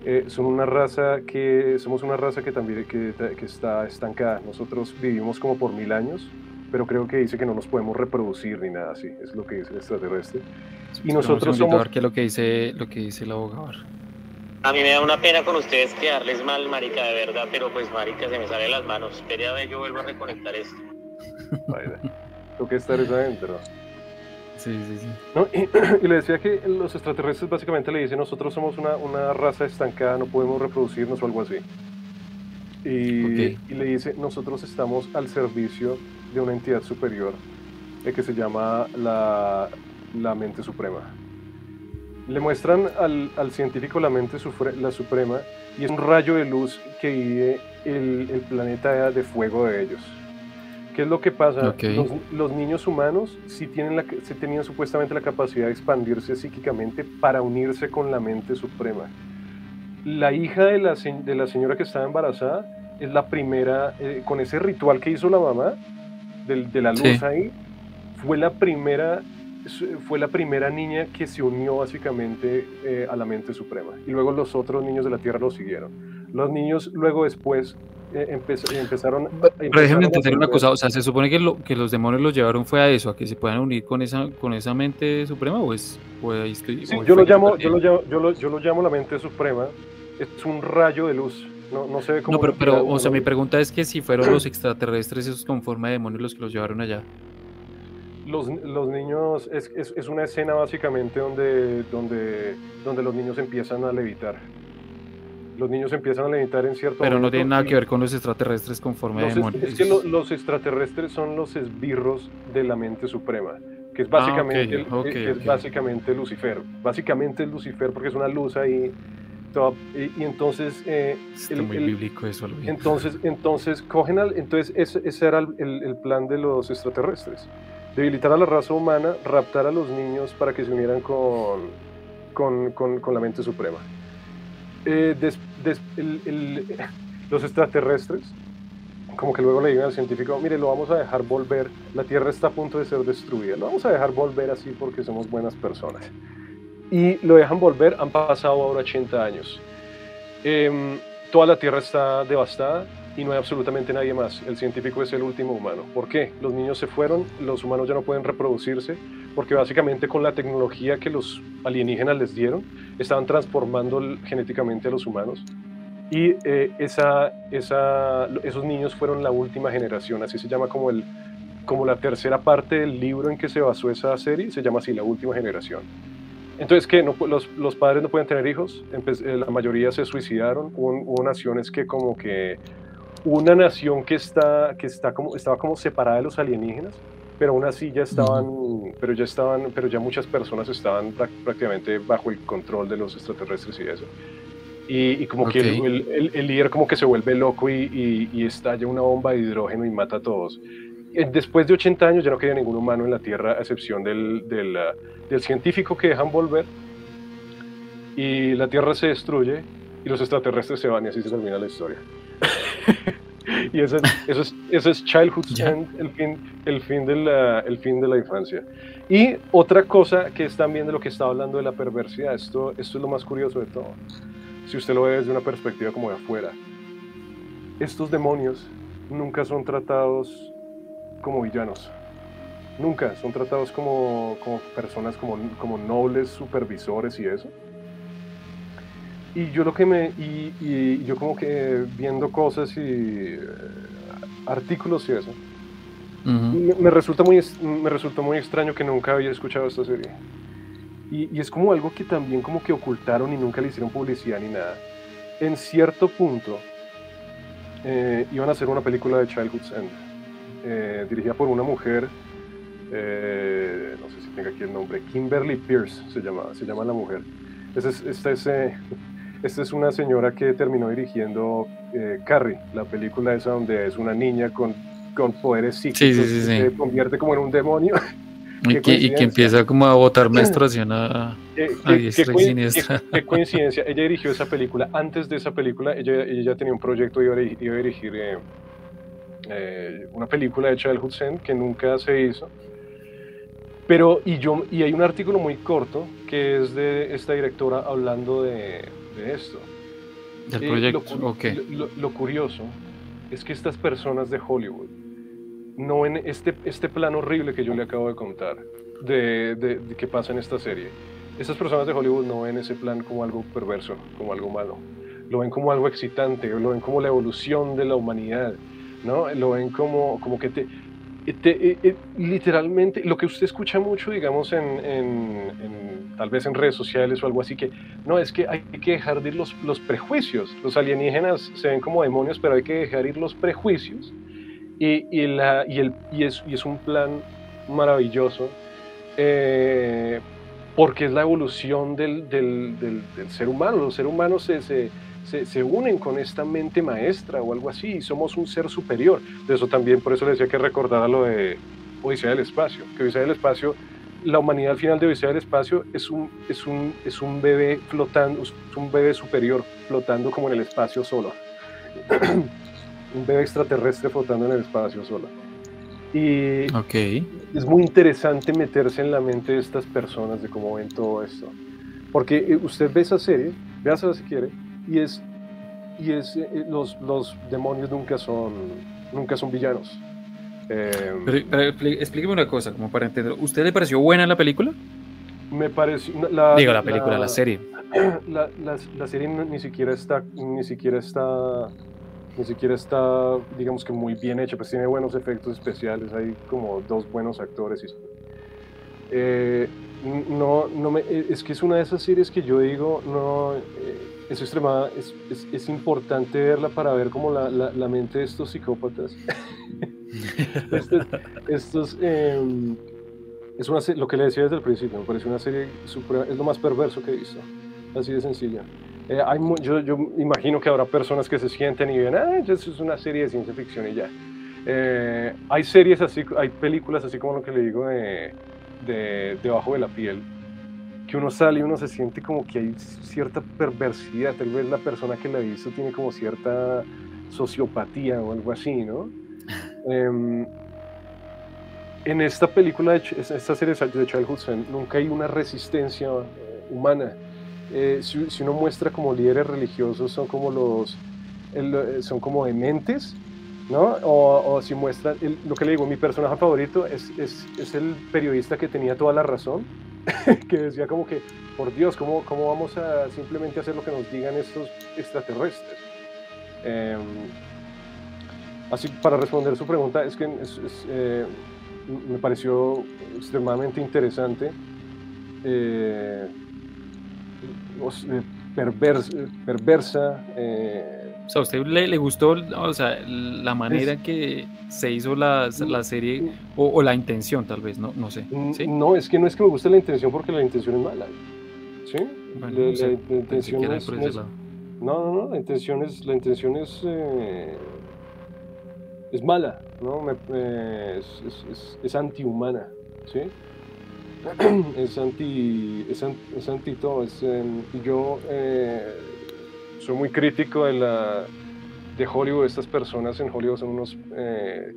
eh, son una raza que, somos una raza que también que, que está estancada. Nosotros vivimos como por mil años, pero creo que dice que no nos podemos reproducir ni nada así, es lo que dice el extraterrestre. Y nosotros somos... que lo que dice, lo que dice el abogado. A mí me da una pena con ustedes quedarles mal, marica, de verdad, pero pues, marica, se me sale las manos. Espera a ver, yo vuelvo a reconectar esto. Vaya, tengo que estar adentro. Sí, sí, sí. ¿No? Y, le decía que los extraterrestres básicamente le dicen, nosotros somos una, una raza estancada, no podemos reproducirnos o algo así. Y, y, le dice, nosotros estamos al servicio de una entidad superior eh, que se llama la, la mente suprema le muestran al, al científico la mente la suprema y es un rayo de luz que vive el, el planeta de fuego de ellos. ¿Qué es lo que pasa? Los, los, niños humanos sí, tienen la, sí tenían supuestamente la capacidad de expandirse psíquicamente para unirse con la mente suprema. La hija de la, de la señora que estaba embarazada es la primera, eh, con ese ritual que hizo la mamá, de, de la luz ahí, fue la primera fue la primera niña que se unió básicamente eh, a la mente suprema. Y luego los otros niños de la Tierra lo siguieron. Los niños luego después eh, empezaron, Pero déjenme entender una cosa, o sea, ¿se supone que, lo, que los demonios los llevaron fue a eso, a que se puedan unir con esa, con esa mente suprema o es... yo, lo llamo, yo, lo llamo, yo, lo, yo lo llamo la mente suprema, es un rayo de luz, no, no sé cómo... No, pero, pero o sea, mi pregunta es que si fueron los extraterrestres esos con forma de demonios los que los llevaron allá. Los, los niños, es, es, es, una escena básicamente donde, donde, donde los niños empiezan a levitar. Los niños empiezan a levitar en cierto Pero no tiene nada que ver con los extraterrestres conforme los, demonios. Es que los extraterrestres son los esbirros de la mente suprema, que es ah, básicamente, es básicamente Lucifer. Básicamente es Lucifer porque es una luz ahí y, entonces eh, el, muy bíblico eso entonces entonces cogen al, entonces ese, ese era el, el, plan de los extraterrestres debilitar a la raza humana, raptar a los niños para que se unieran con, con, con, la mente suprema. Eh, los extraterrestres, como que luego le digan al científico, mire, lo vamos a dejar volver, la Tierra está a punto de ser destruida, lo vamos a dejar volver así porque somos buenas personas. Y lo dejan volver, han pasado ahora 80 años. Em, toda la Tierra está devastada, y no hay absolutamente nadie más. El científico es el último humano. ¿Por qué? Los niños se fueron, los humanos ya no pueden reproducirse, porque básicamente con la tecnología que los alienígenas les dieron, estaban transformando genéticamente a los humanos. Y eh, esa, esa, esos niños fueron la última generación, así se llama como, el, como la tercera parte del libro en que se basó esa serie, se llama así, la última generación. Entonces, ¿qué? No, los, los, padres no pueden tener hijos, eh, la mayoría se suicidaron, hubo, hubo naciones que como que una nación que, está, que está como, estaba como separada de los alienígenas, pero aún así ya estaban, pero ya estaban, pero ya muchas personas estaban prácticamente bajo el control de los extraterrestres y eso. Y, como que el, el, líder como que se vuelve loco y, y, estalla una bomba de hidrógeno y mata a todos. Eh, después de 80 años ya no queda ningún humano en la Tierra, a excepción del, del, ah, del científico que dejan volver. Y la Tierra se destruye y los extraterrestres se van y así se termina la historia. y eso, eso, es, eso es Childhood End, el fin, el, fin de la, el fin de la infancia. Y otra cosa que es también de lo que estaba hablando de la perversidad, esto, esto es lo más curioso de todo. Si usted lo ve desde una perspectiva como de afuera, estos demonios nunca son tratados como villanos. Nunca son tratados como, como personas, como, como nobles supervisores y eso y yo lo que me, y, y, yo como que viendo cosas y eh, artículos y eso, me, resulta muy, me resulta muy extraño que nunca había escuchado esta serie. Y, y, es como algo que también como que ocultaron y nunca le hicieron publicidad ni nada. En cierto punto, eh, iban a hacer una película de Childhood's End, eh, dirigida por una mujer, no sé si tenga aquí el nombre, Kimberly Pierce se llama, se llama la mujer. Esta es, este es esta es una señora que terminó dirigiendo eh, Carrie, la película esa donde es una niña con, con poderes psíquicos que se convierte como en un demonio. Y que, empieza como a botar menstruación a, a diestra y siniestra. Qué, coincidencia, ella dirigió esa película. Antes de esa película, ella, ella ya tenía un proyecto y iba a, iba a dirigir eh, eh, una película de Childhood Zen que nunca se hizo Pero, y, yo, y hay un artículo muy corto que es de esta directora hablando de, de esto. Del Eh, proyecto, lo, lo- lo curioso es que estas personas de Hollywood no ven este, este plan horrible que yo le acabo de contar de, de- de que pasa en esta serie. Estas personas de Hollywood no ven ese plan como algo perverso, como algo malo. Lo ven como algo excitante, lo ven como la evolución de la humanidad, ¿no? Lo ven como, como que te, te- literalmente, lo que usted escucha mucho, digamos, en, tal vez en redes sociales o algo así, que no, es que hay que dejar de ir los, prejuicios. Los alienígenas se ven como demonios, pero hay que dejar ir los prejuicios. Y, es, un plan maravilloso, eh, porque es la evolución del, del, del- del ser humano. Los seres humanos se, se, se unen con esta mente maestra o algo así, y somos un ser superior. De eso también, por eso le decía que recordara lo de Odisea del Espacio, que Odisea del Espacio, la humanidad al final de Odisea del Espacio es un, es un, es un bebé flotando, es un bebé superior flotando como en el espacio solo. un bebé extraterrestre flotando en el espacio solo. Y Ok. es muy interesante meterse en la mente de estas personas de cómo ven todo esto. Porque eh, usted ve esa serie, véasela si quiere, y es, y es eh, eh, los, los demonios nunca son, nunca son villanos. Eh, Pero, pero explíqueme una cosa, como para entender. ¿Usted le pareció buena la película? me pareció la, Digo, la película, la, serie. la, la- serie ni siquiera está ni siquiera está ni siquiera está digamos que muy bien hecha pues tiene buenos efectos especiales hay como dos buenos actores y eh, no no me es que es una de esas series que yo digo no eh, es extremada es, es, es importante verla para ver como la, la, la mente de estos psicópatas estos, estos, em, es una lo que le decía desde el principio, me parece una serie supera- es lo más perverso que he visto, así de sencilla. Eh, hay yo, yo imagino que habrá personas que se sienten y ven, ah, eso es una serie de ciencia ficción y ya. Eh, hay series así, hay películas así como lo que le digo de, de Debajo de la piel, que uno sale y uno se siente como que hay cierta perversidad, tal vez la persona que la ha visto tiene como cierta sociopatía o algo así, ¿no? Em, en esta película, esta serie de Childhood Zen, nunca hay una resistencia eh, humana. Eh, si, si uno muestra como líderes religiosos, son como los, el- eh, son como dementes, ¿no? O, o si muestran, el- lo que le digo, mi personaje favorito es, es, es el periodista que tenía toda la razón, que decía como que, por Dios, ¿cómo, ¿cómo vamos a simplemente hacer lo que nos digan estos extraterrestres? Em, así, para responder su pregunta, es que eh, me pareció extremadamente interesante, eh, perversa, eh, sea, ¿a usted le, le gustó o sea, la manera que se hizo la, la serie o, o la intención, tal vez? No, no sé. ¿Sí? No, es que no es que me guste la intención porque la intención es mala. ¿Sí? Bueno, La- no sé, la- intención es- por no ese es- lado. No, no, no, la intención es, la intención es, eh, es mala, ¿no? Me- eh, es, es- es- antihumana, ¿sí? Es anti, es, an- es anti todo, es, eh, y yo eh, soy muy crítico de la de Hollywood, estas personas en Hollywood son unos eh,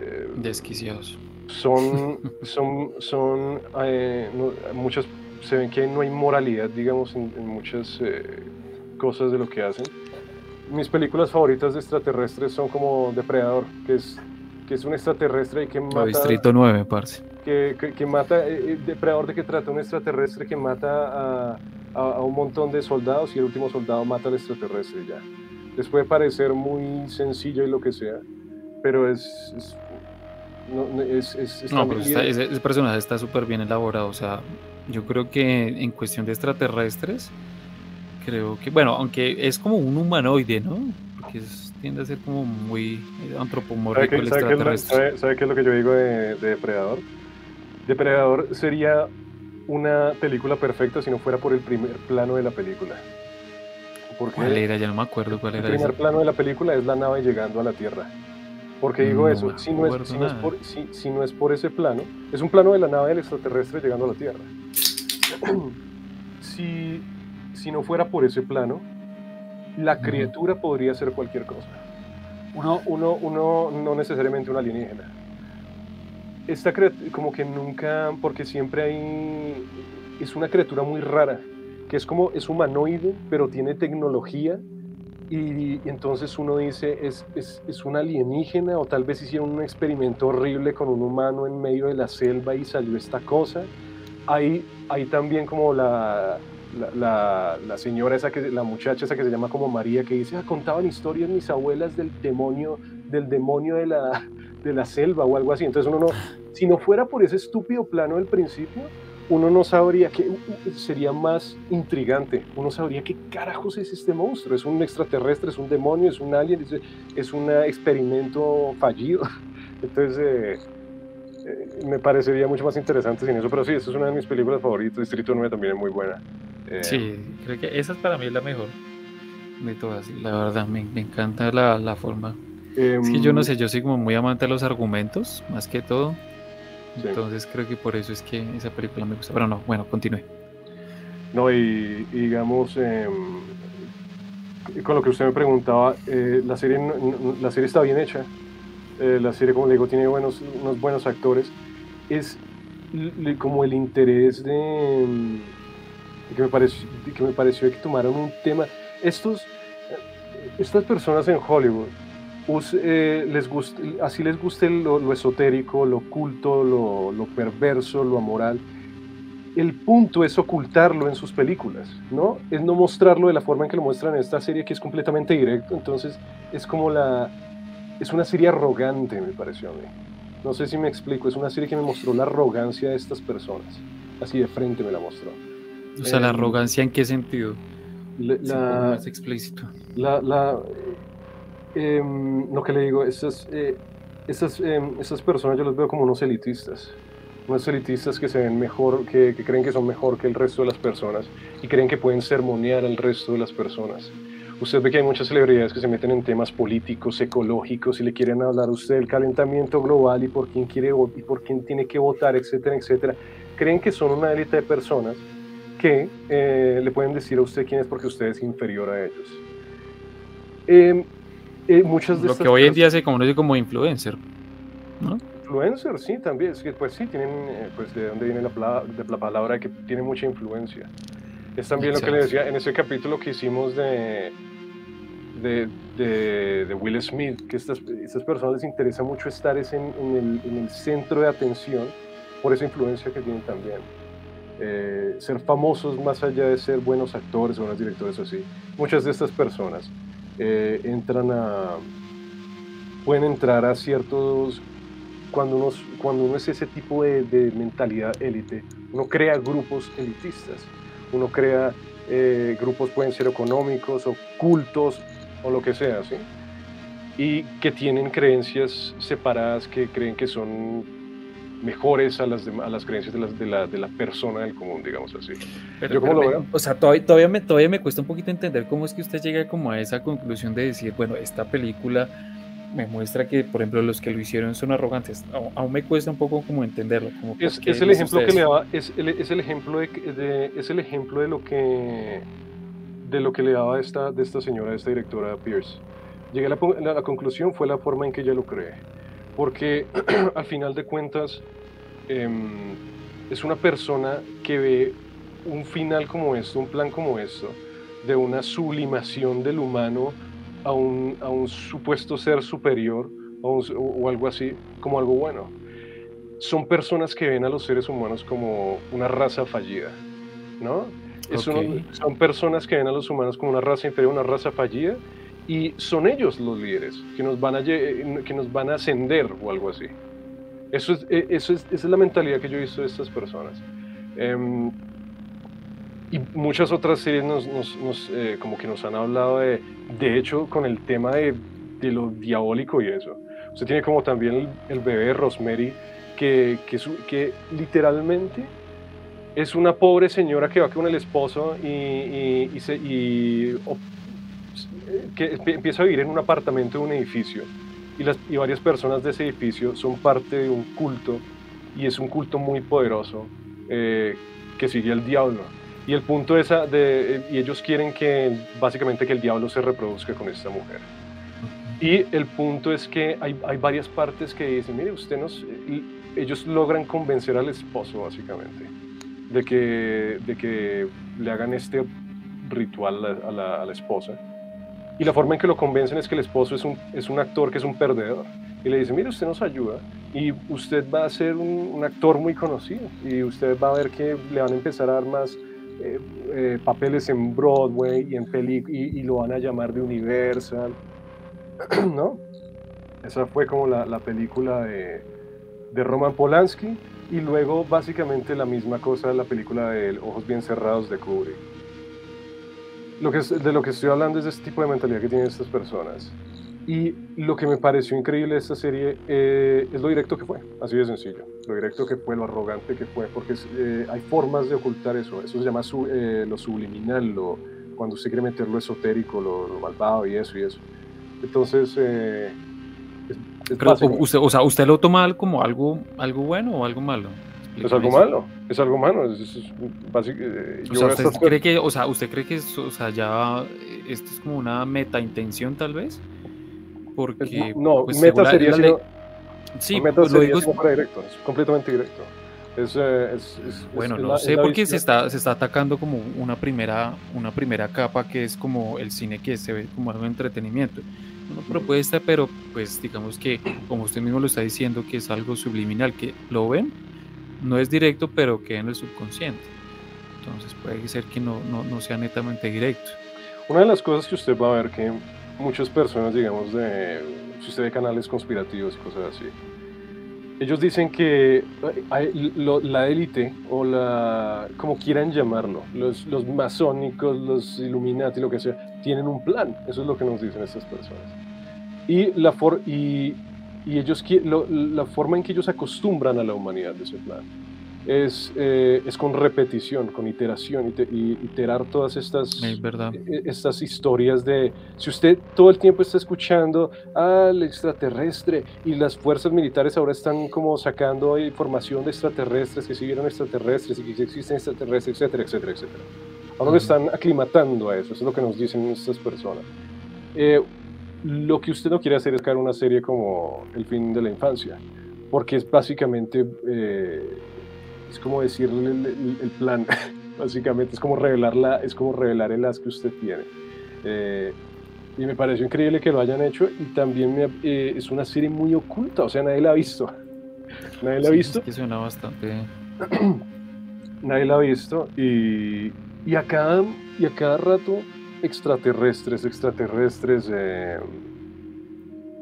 eh, Desquiciados. son, son, son eh, no- muchas, se ven que no hay moralidad, digamos, en, en muchas eh, cosas de lo que hacen. Mis películas favoritas de extraterrestres son como Depredador, que es, que es un extraterrestre que O mata, Distrito 9, parce. que, que- que mata, eh, eh, Depredador de que trata un extraterrestre que mata a, a- a un montón de soldados y el último soldado mata al extraterrestre ya. Les puede parecer muy sencillo y lo que sea, pero es... es no, es, es- está No, pero está- ese, ese personaje está súper bien elaborado. O sea, yo creo que en cuestión de extraterrestres, creo que, bueno, aunque es como un humanoide, ¿no? Porque es- tiende a ser como muy ¿Sabe antropomórfico el es extraterrestre. sabe- sabe qué es lo que yo digo de, de Depredador? Depredador sería una película perfecta si no fuera por el primer plano de la película. Porque ¿Cuál era? Ya no me acuerdo cuál el era primer ese. plano de la película es la nave llegando a la Tierra. Porque digo No eso, si no, es, acuerdo si, no es nada. por, si- si no es por ese plano, es un plano de la nave del extraterrestre llegando a la Tierra. si, si no fuera por ese plano, la criatura podría ser cualquier cosa. Uno, uno, uno no necesariamente un alienígena. Esta como que nunca, porque siempre hay, es una criatura muy rara, que es como, es humanoide, pero tiene tecnología, y, entonces uno dice, es, es, es, un alienígena, o tal vez hicieron un experimento horrible con un humano en medio de la selva y salió esta cosa. Hay, hay también como la, la, la, señora esa, que, la muchacha esa que se llama como María, que dice, ah, contaban historias mis abuelas del demonio, del demonio de la, de la selva o algo así. Entonces uno no, si no fuera por ese estúpido plano del principio, uno no sabría que sería más intrigante. Uno sabría qué carajos es este monstruo. Es un extraterrestre, es un demonio, es un alien, es, un experimento fallido. Entonces, eh, eh, me parecería mucho más interesante sin eso. Pero sí, esta es una de mis películas favoritas. Distrito 9 también es muy buena. Eh, sí, creo que esa para mí es la mejor de todas. La verdad, me, me encanta la, la forma es que yo no em, sé, yo soy como muy amante de los argumentos, más que todo. Entonces creo que por eso es que esa película me gusta. Pero no, bueno, continúe. No, y, digamos, em, con lo que usted me preguntaba, eh, la, serie, la serie está bien hecha. Eh, la serie, como le digo, tiene buenos, unos buenos actores. Es como el interés de, em, que, me pareció, que me pareció que tomaron un tema. Estos, estas personas en Hollywood eh, les así les guste lo, esotérico, lo oculto, lo, perverso, lo amoral, el punto es ocultarlo en sus películas, ¿no? Es no mostrarlo de la forma en que lo muestran en esta serie que es completamente directo, entonces es como la... es una serie arrogante, me pareció a mí. No sé si me explico, es una serie que me mostró la arrogancia de estas personas, así de frente me la mostró. O sea, la em, arrogancia en qué sentido? La, más explícito. La, la, Em, lo que le digo, esas, eh, esas, em, esas, personas yo los veo como unos elitistas, unos elitistas que se ven mejor, que, que, creen que son mejor que el resto de las personas y creen que pueden sermonear al resto de las personas. Usted ve que hay muchas celebridades que se meten en temas políticos, ecológicos y le quieren hablar a usted del calentamiento global y por quién quiere y por quién tiene que votar, etcétera, etcétera. Creen que son una élite de personas que eh, le pueden decir a usted quién es porque usted es inferior a ellos. Eh, muchas de Lo que hoy en día se conoce como influencer, ¿no? Influencer, sí, también. Es que, pues sí, tienen, eh, pues de dónde viene la, de la palabra que tiene mucha influencia. Es también lo que le decía en ese capítulo que hicimos de, de, de, Will Smith, que estas, estas personas les interesa mucho estar es en, el, en, el, centro de atención por esa influencia que tienen también. Eh, ser famosos más allá de ser buenos actores o buenos directores así. Muchas de estas personas eh, entran a, pueden entrar a ciertos, cuando uno, cuando uno es ese tipo de, mentalidad élite, uno crea grupos elitistas, uno crea eh, grupos, pueden ser económicos o cultos o lo que sea, ¿sí? Y que tienen creencias separadas que creen que son mejores a las, a las creencias de, las, de, la, de la persona del común, digamos así. Pero, ¿Yo lo veo? O sea, todavía, todavía, me, todavía me cuesta un poquito entender cómo es que usted llega como a esa conclusión de decir, bueno, esta película me muestra que, por ejemplo, los que lo hicieron son arrogantes. Aún, me cuesta un poco como entenderlo. Como es, es, el ejemplo que le daba, es, el, es el ejemplo de, de, es el ejemplo de lo que de lo que le daba esta, de esta señora, de esta directora Pierce. Llegué a la, la, la conclusión fue la forma en que ella lo cree porque al final de cuentas em, es una persona que ve un final como esto, un plan como esto, de una sublimación del humano a un, a un supuesto ser superior o, algo así, como algo bueno. Son personas que ven a los seres humanos como una raza fallida, ¿no? son personas que ven a los humanos como una raza inferior, una raza fallida, y son ellos los líderes que nos van a, que nos van a ascender o algo así. Eso es, e, eso es, esa es la mentalidad que yo he visto de estas personas. Em, y muchas otras series nos, nos, eh, como que nos han hablado de, de hecho, con el tema de, de lo diabólico y eso. Usted tiene como también el, bebé Rosemary, que, que, que, literalmente es una pobre señora que va con el esposo y, y, y, se, y que empieza a vivir en un apartamento de un edificio y, las, y varias personas de ese edificio son parte de un culto y es un culto muy poderoso eh, que sigue al diablo. Y el punto es, de, y ellos quieren que básicamente que el diablo se reproduzca con esta mujer. Y el punto es que hay, hay varias partes que dicen, mire, usted nos... Ellos logran convencer al esposo, básicamente, de que, de que le hagan este ritual a la, a la esposa. Y la forma en que lo convencen es que el esposo es un, es un actor que es un perdedor. Y le dice, mire, usted nos ayuda y usted va a ser un, un, actor muy conocido y usted va a ver que le van a empezar a dar más eh, eh, papeles en Broadway y en peli y, y, lo van a llamar de Universal, ¿no? Esa fue como la, la película de, de, Roman Polanski y luego básicamente la misma cosa la película de Ojos Bien Cerrados de Kubrick. Lo que, de lo que estoy hablando es de este tipo de mentalidad que tienen estas personas. Y lo que me pareció increíble de esta serie eh, es lo directo que fue, así de sencillo. Lo directo que fue, lo arrogante que fue, porque eh, hay formas de ocultar eso. Eso se llama su, eh, lo subliminal, lo, cuando usted quiere meter lo esotérico, lo, lo malvado y eso y eso. Entonces, eh, es, es Pero usted, o sea, ¿usted lo toma como algo, algo bueno o algo malo? Es algo malo, es algo malo. Es, es, básico, eh, o, sea, ¿usted cree que, o sea, ¿usted cree que o sea, ya esto es como una meta intención tal vez? Porque no, pues, meta sería la, sino, sí, meta lo sería digo para directo, es completamente directo. Es, eh, es, es, bueno, es no la- sé es porque se está, se está atacando como una primera, una primera capa que es como el cine que se ve como algo de entretenimiento. Una propuesta, pero pues digamos que, como usted mismo lo está diciendo, que es algo subliminal, que lo ven, no es directo, pero queda en el subconsciente. Entonces puede ser que no, no, no sea netamente directo. Una de las cosas que usted va a ver que muchas personas, digamos, de, si usted ve canales conspirativos y cosas así, ellos dicen que la élite o la, como quieran llamarlo, los, los masónicos, los Illuminati, lo que sea, tienen un plan. Eso es lo que nos dicen estas personas. Y la, for- y, y ellos, lo- la forma en que ellos acostumbran a la humanidad de ese plan es, eh, es con repetición, con iteración, ite- y iterar todas estas, Es verdad. eh, estas historias de, si usted todo el tiempo está escuchando al extraterrestre y las fuerzas militares ahora están como sacando información de extraterrestres, que si vieron extraterrestres y que existen extraterrestres, etcétera, etcétera, etcétera. Ahora lo Ujú. están aclimatando a eso, eso es lo que nos dicen estas personas. Eh, lo que usted no quiere hacer es en una serie como El fin de la infancia, porque es básicamente, eh, es como decirle el, el- el plan, básicamente, es como revelar, la, es como revelar el as que usted tiene. Eh, y me pareció increíble que lo hayan hecho y también me- eh, es una serie muy oculta, o sea, nadie la ha visto. Nadie la ha Sí, visto Es que suena bastante. nadie la ha visto y, y, a, cada, y a cada rato extraterrestres, extraterrestres, eh,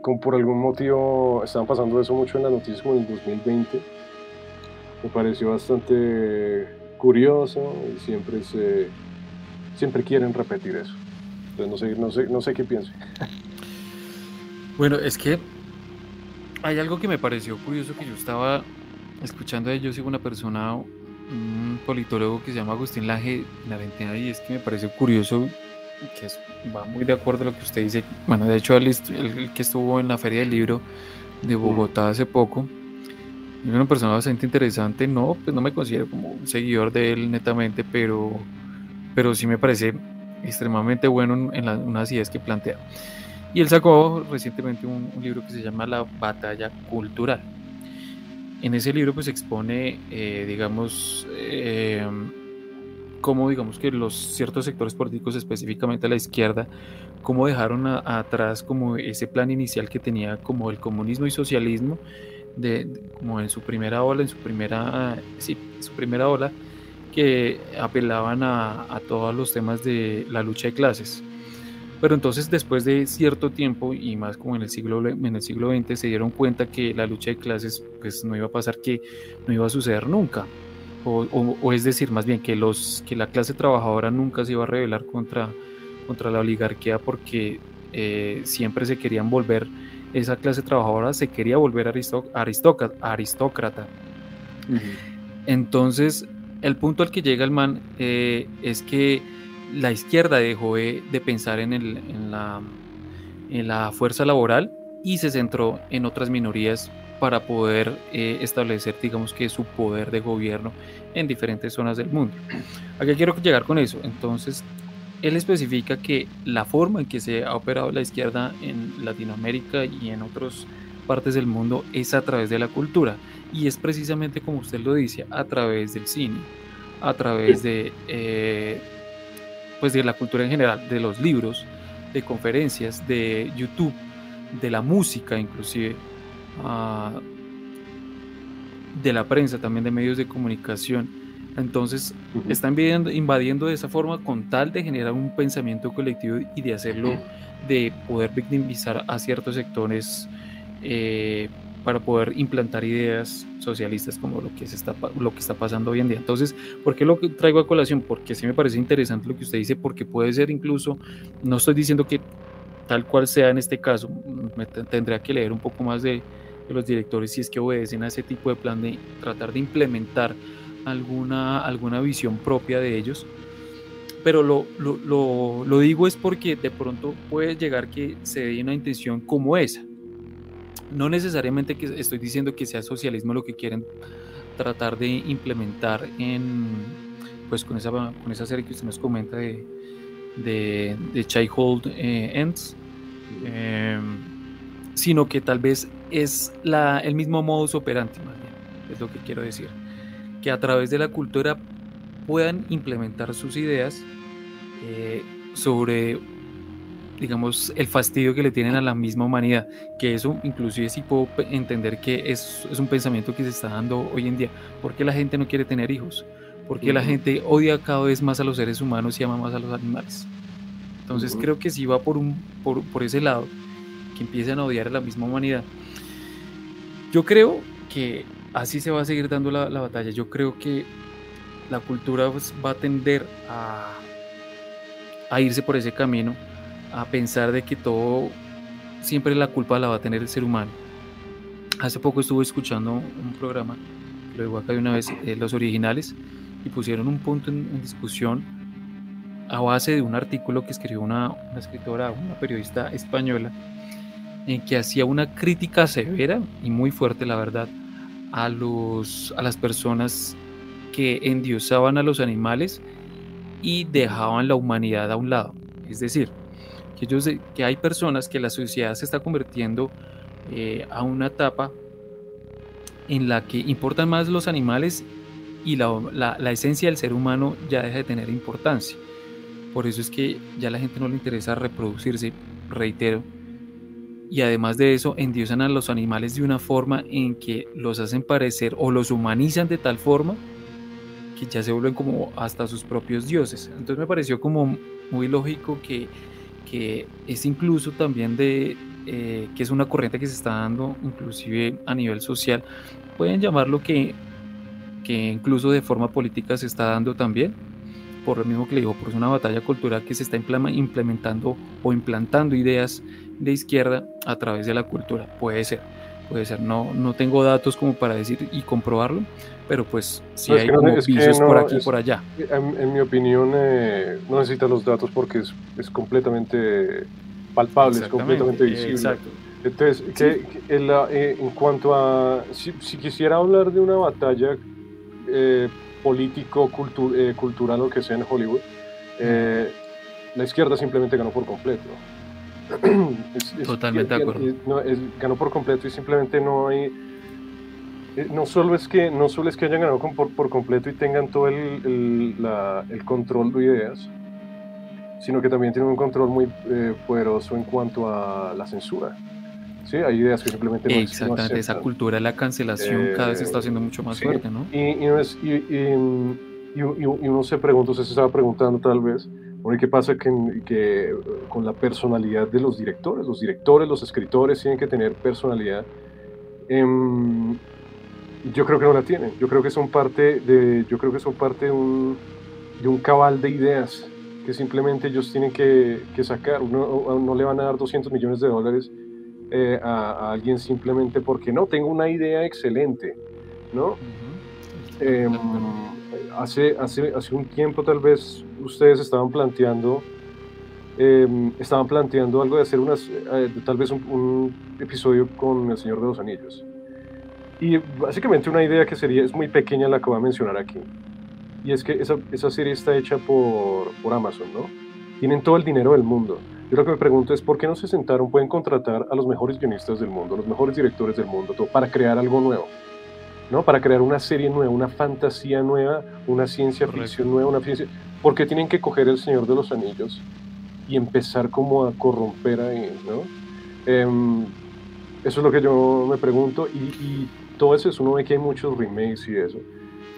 como por algún motivo estaban pasando eso mucho en las noticias como en el 2020, me pareció bastante curioso y siempre, se, siempre quieren repetir eso. Entonces no sé, no sé, no sé qué piense. Bueno, es que hay algo que me pareció curioso que yo estaba escuchando de yo sigo una persona, un politólogo que se llama Agustín Laje Larentina y es que me pareció curioso que es- va muy de acuerdo a lo que usted dice. Bueno, de hecho, él- él que estuvo en la Feria del Libro de Bogotá hace poco, es una persona bastante interesante. No, pues no me considero como un seguidor de él netamente, pero, pero sí me parece extremadamente bueno en, las, ideas que plantea. Y él sacó recientemente un, un libro que se llama La batalla cultural. En ese libro pues expone, eh, digamos, eh, cómo digamos que los ciertos sectores políticos, específicamente la izquierda, cómo dejaron a- atrás como ese plan inicial que tenía como el comunismo y socialismo, de, de- como en su primera ola, en su primera, sí, en su primera ola, que apelaban a, a todos los temas de la lucha de clases. Pero entonces después de cierto tiempo y más como en el siglo en el siglo XX se dieron cuenta que la lucha de clases pues no iba a pasar que no iba a suceder nunca o, o- o es decir más bien que los que la clase trabajadora nunca se iba a rebelar contra contra la oligarquía porque eh, siempre se querían volver esa clase trabajadora se quería volver aristócrata. Entonces, el punto al que llega el man eh, es que la izquierda dejó de, de pensar en, el- en la, en la fuerza laboral y se centró en otras minorías para poder eh, establecer, digamos que, su poder de gobierno en diferentes zonas del mundo. ¿A qué quiero llegar con eso? Entonces, él especifica que la forma en que se ha operado la izquierda en Latinoamérica y en otras partes del mundo es a través de la cultura y es precisamente como usted lo dice, a través del cine, a través de, eh, pues de la cultura en general, de los libros, de conferencias, de YouTube, de la música inclusive, de la prensa, también de medios de comunicación. Entonces, están invadiendo, de esa forma con tal de generar un pensamiento colectivo y de hacerlo, de poder victimizar a ciertos sectores eh, para poder implantar ideas socialistas como lo que, se está, lo que está pasando hoy en día. Entonces, ¿por qué lo traigo a colación? Porque sí me parece interesante lo que usted dice, porque puede ser incluso, no estoy diciendo que tal cual sea en este caso, me tendría que leer un poco más de, los directores si es que obedecen a ese tipo de plan de tratar de implementar alguna, alguna visión propia de ellos. Pero lo, lo, lo digo es porque de pronto puede llegar que se dé una intención como esa no necesariamente que estoy diciendo que sea socialismo lo que quieren tratar de implementar en pues con esa, con esa serie que usted nos comenta de, de, de Childhood eh, Ends, em, sino que tal vez es la, el mismo modus operandi, es lo que quiero decir, que a través de la cultura puedan implementar sus ideas eh, sobre digamos, el fastidio que le tienen a la misma humanidad, que eso inclusive sí puedo entender que es, es un pensamiento que se está dando hoy en día. ¿Por qué la gente no quiere tener hijos? ¿Por qué la gente odia cada vez más a los seres humanos y ama más a los animales? Entonces creo que sí va por, un, por, por ese lado, que empiezan a odiar a la misma humanidad. Yo creo que así se va a seguir dando la, la batalla. Yo creo que la cultura pues, va a tender a, a irse por ese camino a pensar de que todo, siempre la culpa la va a tener el ser humano. Hace poco estuve escuchando un programa, lo digo acá de una vez, eh, los originales, y pusieron un punto en, discusión a base de un artículo que escribió una, una, escritora, una periodista española, en que hacía una crítica severa y muy fuerte, la verdad, a, los, a las personas que endiosaban a los animales y dejaban la humanidad a un lado. Es decir, que, que hay personas que la sociedad se está convirtiendo eh, a una etapa en la que importan más los animales y la, la, esencia del ser humano ya deja de tener importancia. Por eso es que ya la gente no le interesa reproducirse, reitero. Y además de eso, endiosan a los animales de una forma en que los hacen parecer o los humanizan de tal forma que ya se vuelven como hasta sus propios dioses. Entonces me pareció como muy lógico que que es incluso también de, eh, que es una corriente que se está dando inclusive a nivel social, pueden llamarlo que, que incluso de forma política se está dando también, por lo mismo que le digo, por una batalla cultural que se está implementando o implantando ideas de izquierda a través de la cultura, puede ser, puede ser, no, no tengo datos como para decir y comprobarlo, pero pues si hay como pisos por aquí y por allá. En, mi opinión, eh, no necesita los datos porque es, es completamente palpable, es completamente visible. Exacto. Entonces, que, eh, en, cuanto a, si, quisiera hablar de una batalla eh, político, cultural o que sea en Hollywood, la izquierda simplemente ganó por completo. Totalmente de acuerdo. ganó por completo y simplemente no hay eh, no solo es que no solo es que hayan ganado por, por completo y tengan todo el, el, control de ideas, sino que también tienen un control muy eh, poderoso en cuanto a la censura. Sí, hay ideas que simplemente no Exactamente, esa cultura de la cancelación cada vez está siendo mucho más fuerte, ¿no? Y, y, uno se pregunta, usted se estaba preguntando tal vez, ¿qué pasa que, que, con la personalidad de los directores? Los directores, los escritores tienen que tener personalidad. Em, yo creo que no la tienen. Yo creo que son parte de, yo creo que son parte de un, de un cabal de ideas que simplemente ellos tienen que, que sacar. Uno, no le van a dar 200 millones de dólares eh, a, alguien simplemente porque no, tengo una idea excelente, ¿no? Em, hace, hace, hace un tiempo tal vez ustedes estaban planteando em, estaban planteando algo de hacer unas, eh, tal vez un, un, episodio con El Señor de los Anillos. Y básicamente una idea que sería, es muy pequeña la que voy a mencionar aquí. Y es que esa, esa serie está hecha por, por Amazon, ¿no? tienen todo el dinero del mundo. Yo lo que me pregunto es, ¿por qué no se sentaron, pueden contratar a los mejores guionistas del mundo, los mejores directores del mundo, todo, para crear algo nuevo? ¿no? Para crear una serie nueva, una fantasía nueva, una ciencia ficción nueva, una ciencia... ¿Por qué tienen que coger El Señor de los Anillos y empezar como a corromper ahí, ¿no? Em, eso es lo que yo me pregunto y, todo eso es uno ve que hay muchos remakes y eso.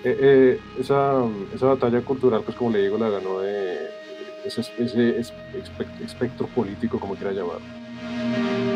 Eh, eh, esa, esa, batalla cultural, pues como le digo, la ganó de ese, ese espectro político, como quiera llamarlo.